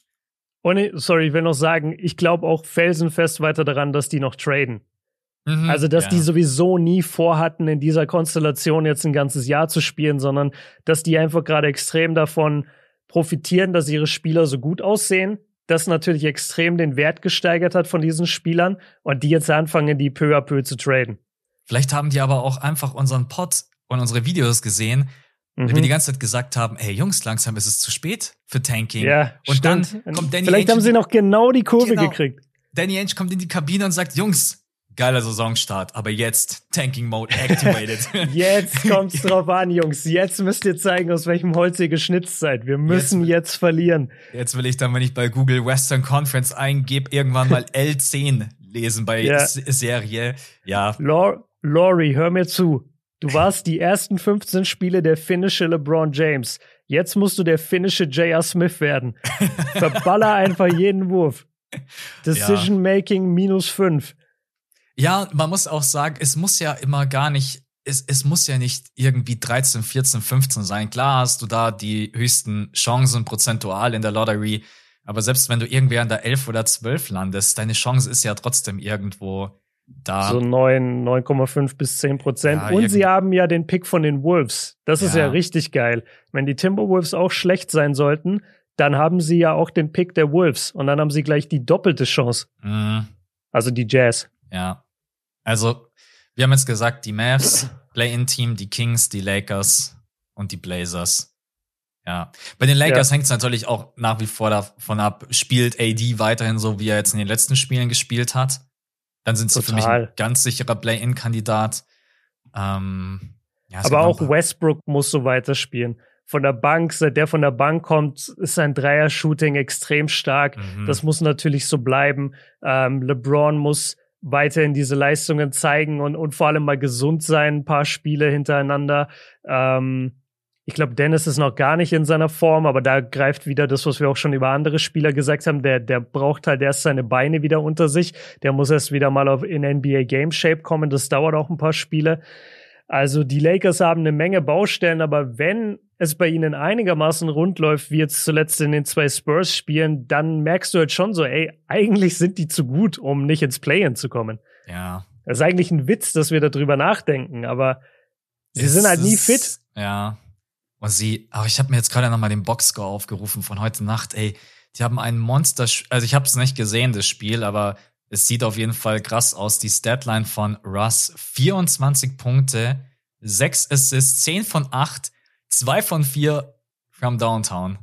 und sorry, ich will noch sagen, ich glaube auch felsenfest weiter daran, dass die noch traden. Mhm, also, dass ja. die sowieso nie vorhatten, in dieser Konstellation jetzt ein ganzes Jahr zu spielen, sondern dass die einfach gerade extrem davon profitieren, dass ihre Spieler so gut aussehen. Das natürlich extrem den Wert gesteigert hat von diesen Spielern und die jetzt anfangen, die peu à peu zu traden. Vielleicht haben die aber auch einfach unseren Pod und unsere Videos gesehen Mhm. Wir die ganze Zeit gesagt haben, hey Jungs, langsam ist es zu spät für Tanking. Ja, und stimmt. dann kommt Danny Vielleicht Ainge haben sie noch genau die Kurve genau. gekriegt. Danny Ainge kommt in die Kabine und sagt, Jungs, geiler Saisonstart, aber jetzt Tanking Mode activated. jetzt kommt's drauf an, Jungs. Jetzt müsst ihr zeigen, aus welchem Holz ihr geschnitzt seid. Wir müssen jetzt, jetzt verlieren. Jetzt will ich dann, wenn ich bei Google Western Conference eingebe, irgendwann mal L10 lesen bei ja. Serie. Ja. Laurie, hör mir zu. Du warst die ersten 15 Spiele der finnische LeBron James. Jetzt musst du der finnische J.R. Smith werden. Verballer einfach jeden Wurf. Decision. Making minus 5. Ja, man muss auch sagen, es muss ja immer gar nicht, es, es muss ja nicht irgendwie 13, 14, 15 sein. Klar hast du da die höchsten Chancen prozentual in der Lottery. Aber selbst wenn du irgendwie an der 11 oder 12 landest, deine Chance ist ja trotzdem irgendwo da. So 9, 9,5 bis 10 Prozent. Ja, und sie haben ja den Pick von den Wolves. Das ja. ist ja richtig geil. Wenn die Timberwolves auch schlecht sein sollten, dann haben sie ja auch den Pick der Wolves. Und dann haben sie gleich die doppelte Chance. Mhm. Also die Jazz. Ja. Also, wir haben jetzt gesagt, die Mavs, Play-In-Team, die Kings, die Lakers und die Blazers. Ja. Bei den Lakers ja. hängt es natürlich auch nach wie vor davon ab, spielt AD weiterhin so, wie er jetzt in den letzten Spielen gespielt hat. Dann sind sie für mich ein ganz sicherer Play-In-Kandidat. Ähm, ja, Aber auch Westbrook muss so weiterspielen. Von der Bank, seit der von der Bank kommt, ist sein Dreier-Shooting extrem stark. Mhm. Das muss natürlich so bleiben. Ähm, LeBron muss weiterhin diese Leistungen zeigen und, und vor allem mal gesund sein, ein paar Spiele hintereinander. Ähm, ich glaube, Dennis ist noch gar nicht in seiner Form, aber da greift wieder das, was wir auch schon über andere Spieler gesagt haben. Der, der braucht halt erst seine Beine wieder unter sich. Der muss erst wieder mal auf, in NBA Game Shape kommen. Das dauert auch ein paar Spiele. Also die Lakers haben eine Menge Baustellen, aber wenn es bei ihnen einigermaßen rund läuft, wie jetzt zuletzt in den zwei Spurs-Spielen, dann merkst du halt schon so, ey, eigentlich sind die zu gut, um nicht ins Play-In zu kommen. Ja. Das ist eigentlich ein Witz, dass wir darüber nachdenken, aber sie es sind halt nie fit. Ja. Und sie, aber ich habe mir jetzt gerade nochmal den Boxscore aufgerufen von heute Nacht. Ey, die haben ein Monster, also ich habe es nicht gesehen, das Spiel, aber es sieht auf jeden Fall krass aus. Die Statline von Russ, 24 Punkte, 6 Assists, 10 von 8, 2 von 4 from Downtown.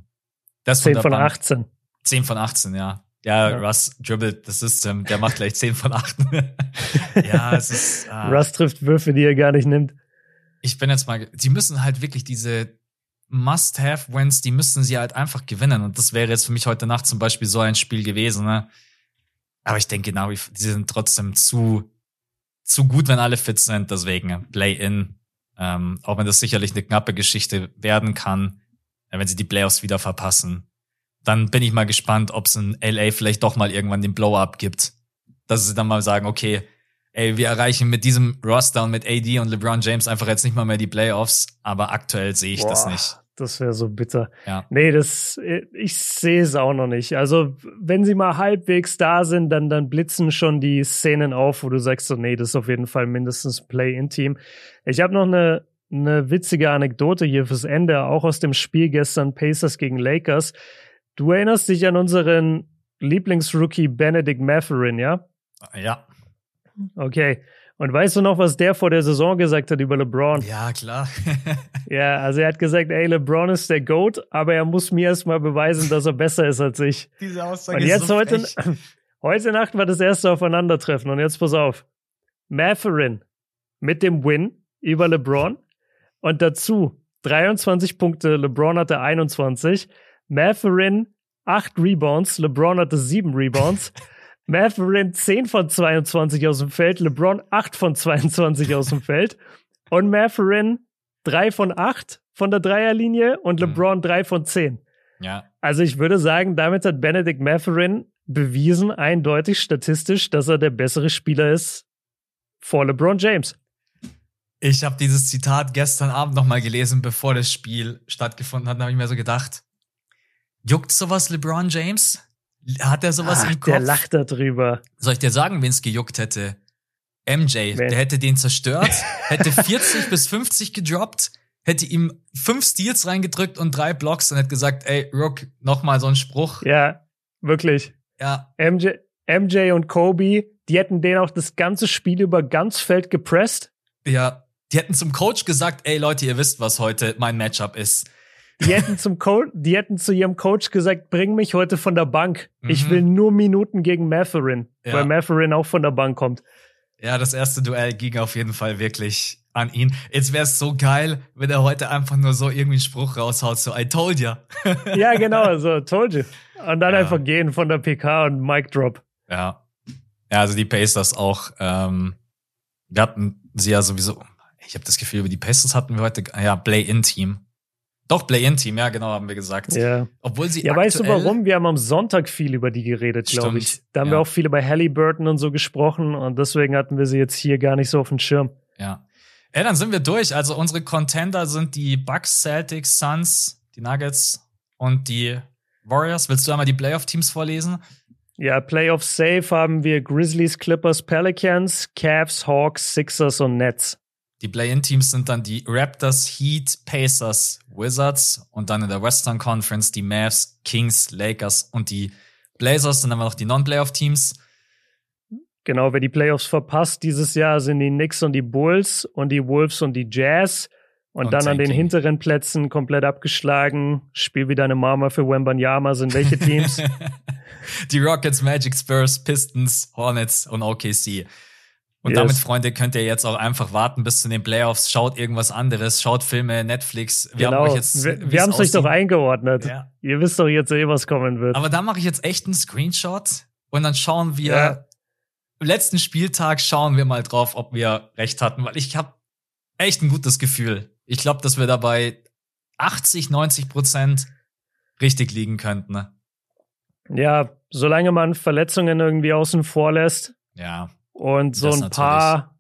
Das 10 von 18. 10 von 18, ja. Ja, ja, Russ dribbelt das System, der macht gleich 10 von 8. ja, es ist. Ah. Russ trifft Würfe, die er gar nicht nimmt. Ich bin jetzt mal, sie müssen halt wirklich diese Must-Have-Wins, die müssen sie halt einfach gewinnen. Und das wäre jetzt für mich heute Nacht zum Beispiel so ein Spiel gewesen. Ne? Aber ich denke genau, die sind trotzdem zu, zu gut, wenn alle fit sind. Deswegen Play-In. Ähm, auch wenn das sicherlich eine knappe Geschichte werden kann, wenn sie die Playoffs wieder verpassen dann bin ich mal gespannt, ob es in LA vielleicht doch mal irgendwann den Blow-up gibt. Dass sie dann mal sagen, okay, ey, wir erreichen mit diesem Roster und mit AD und LeBron James einfach jetzt nicht mal mehr die Playoffs, aber aktuell sehe ich Boah, das nicht. Das wäre so bitter. Ja. Nee, das, ich sehe es auch noch nicht. Also, wenn sie mal halbwegs da sind, dann, dann blitzen schon die Szenen auf, wo du sagst so, nee, das ist auf jeden Fall mindestens Play-in-Team. Ich habe noch eine, eine witzige Anekdote hier fürs Ende, auch aus dem Spiel gestern Pacers gegen Lakers. Du erinnerst dich an unseren Lieblingsrookie Benedict Matherin, ja? Ja. Okay. Und weißt du noch, was der vor der Saison gesagt hat über LeBron? Ja, klar. ja, also er hat gesagt, ey, LeBron ist der GOAT, aber er muss mir erstmal beweisen, dass er besser ist als ich. Diese Aussage und jetzt ist so heute, heute Nacht war das erste Aufeinandertreffen und jetzt pass auf. Matherin mit dem Win über LeBron und dazu 23 Punkte, LeBron hatte 21 Matherin 8 Rebounds, LeBron hatte 7 Rebounds. Matherin 10 von 22 aus dem Feld, LeBron 8 von 22 aus dem Feld. Und Matherin 3 von 8 von der Dreierlinie und mhm. LeBron 3 von 10. Ja. Also ich würde sagen, damit hat Benedict Matherin bewiesen, eindeutig statistisch, dass er der bessere Spieler ist vor LeBron James. Ich habe dieses Zitat gestern Abend nochmal gelesen, bevor das Spiel stattgefunden hat. Da habe ich mir so gedacht, Juckt sowas LeBron James? Hat er sowas Ach, im Kopf? Der lacht darüber. Soll ich dir sagen, wen es gejuckt hätte? MJ, Wen? der hätte den zerstört, hätte 40 bis 50 gedroppt, hätte ihm fünf Steals reingedrückt und drei Blocks und hätte gesagt, ey, Rook, nochmal so ein Spruch. Ja, wirklich. Ja. MJ, MJ und Kobe, die hätten den auch das ganze Spiel über ganz Feld gepresst. Ja, die hätten zum Coach gesagt, ey Leute, ihr wisst, was heute mein Matchup ist. Die hätten zum Co die hätten zu ihrem Coach gesagt, bring mich heute von der Bank. Mhm. Ich will nur Minuten gegen Matherin, ja. weil Matherin auch von der Bank kommt. Ja, das erste Duell ging auf jeden Fall wirklich an ihn. Jetzt wäre es so geil, wenn er heute einfach nur so irgendwie einen Spruch raushaut, so I told ya. ja, genau, so told you. Und dann ja. einfach gehen von der PK und Mic Drop. Ja. Ja, also die Pacers auch, ähm, wir hatten sie ja sowieso, ich habe das Gefühl, über die Pacers hatten wir heute, ja, Play-In-Team. Doch, Play-In-Team, ja, genau, haben wir gesagt. Ja. Obwohl sie Ja, weißt du warum? Wir haben am Sonntag viel über die geredet, glaube ich. Da haben ja. wir auch viel über Halliburton und so gesprochen und deswegen hatten wir sie jetzt hier gar nicht so auf dem Schirm. Ja. Ja, dann sind wir durch. Also unsere Contender sind die Bucks, Celtics, Suns, die Nuggets und die Warriors. Willst du einmal die Playoff-Teams vorlesen? Ja, Playoff Safe haben wir Grizzlies, Clippers, Pelicans, Cavs, Hawks, Sixers und Nets. Die Play-In-Teams sind dann die Raptors, Heat, Pacers, Wizards und dann in der Western Conference die Mavs, Kings, Lakers und die Blazers. Dann haben wir noch die Non-Playoff-Teams. Genau, wer die Playoffs verpasst dieses Jahr sind die Knicks und die Bulls und die Wolves und die Jazz. Und, und dann Tanking. an den hinteren Plätzen komplett abgeschlagen. Spiel wie deine Mama für Wembanyama sind welche Teams? die Rockets, Magic, Spurs, Pistons, Hornets und OKC. Und yes. damit, Freunde, könnt ihr jetzt auch einfach warten bis zu den Playoffs. Schaut irgendwas anderes, schaut Filme, Netflix. Wir genau. haben euch jetzt. Wir, wir haben es euch doch eingeordnet. Ja. Ihr wisst doch jetzt eh, was kommen wird. Aber da mache ich jetzt echt einen Screenshot und dann schauen wir. Ja. Letzten Spieltag schauen wir mal drauf, ob wir recht hatten, weil ich habe echt ein gutes Gefühl. Ich glaube, dass wir dabei 80, 90 Prozent richtig liegen könnten. Ne? Ja, solange man Verletzungen irgendwie außen vor lässt. Ja. Und so ein paar,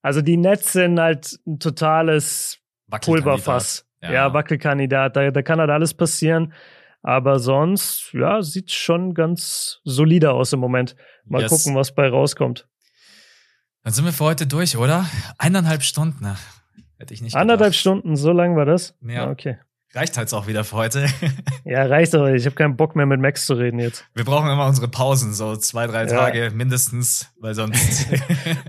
also die Nets sind halt ein totales Pulverfass. Ja. ja, Wackelkandidat. Da, da kann halt alles passieren. Aber sonst, ja, sieht schon ganz solide aus im Moment. Mal yes. gucken, was bei rauskommt. Dann sind wir für heute durch, oder? Eineinhalb Stunden. Hätte ich nicht. Anderthalb Stunden, so lang war das? Ja. Ah, okay. Reicht halt auch wieder für heute. ja, reicht aber. Ich habe keinen Bock mehr mit Max zu reden jetzt. Wir brauchen immer unsere Pausen, so zwei, drei ja. Tage mindestens, weil sonst.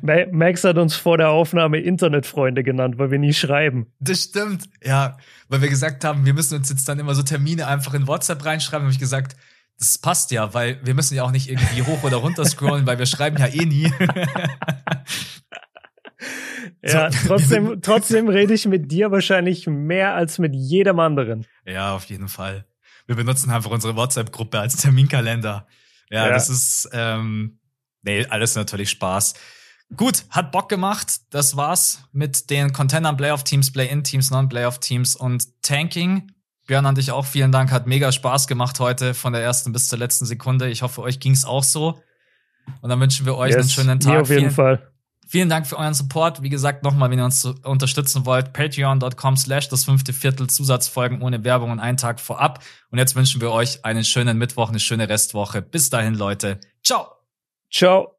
Max hat uns vor der Aufnahme Internetfreunde genannt, weil wir nie schreiben. Das stimmt, ja. Weil wir gesagt haben, wir müssen uns jetzt dann immer so Termine einfach in WhatsApp reinschreiben, habe ich gesagt, Das passt ja, weil wir müssen ja auch nicht irgendwie hoch oder runter scrollen, weil wir schreiben ja eh nie. ja, trotzdem, trotzdem rede ich mit dir wahrscheinlich mehr als mit jedem anderen. Ja, auf jeden Fall. Wir benutzen einfach unsere WhatsApp-Gruppe als Terminkalender. Ja, ja, das ist, ähm, nee, alles natürlich Spaß. Gut, hat Bock gemacht. Das war's mit den Contendern, Playoff-Teams, Play-In-Teams, Non-Playoff-Teams und Tanking. Björn, an dich auch vielen Dank. Hat mega Spaß gemacht heute von der ersten bis zur letzten Sekunde. Ich hoffe, euch ging's auch so. Und dann wünschen wir euch yes, einen schönen Tag. Auf jeden vielen, Fall. Vielen Dank für euren Support. Wie gesagt, nochmal, wenn ihr uns unterstützen wollt, patreon.com slash das fünfte Viertel Zusatzfolgen ohne Werbung und einen Tag vorab. Und jetzt wünschen wir euch einen schönen Mittwoch, eine schöne Restwoche. Bis dahin, Leute. Ciao. Ciao.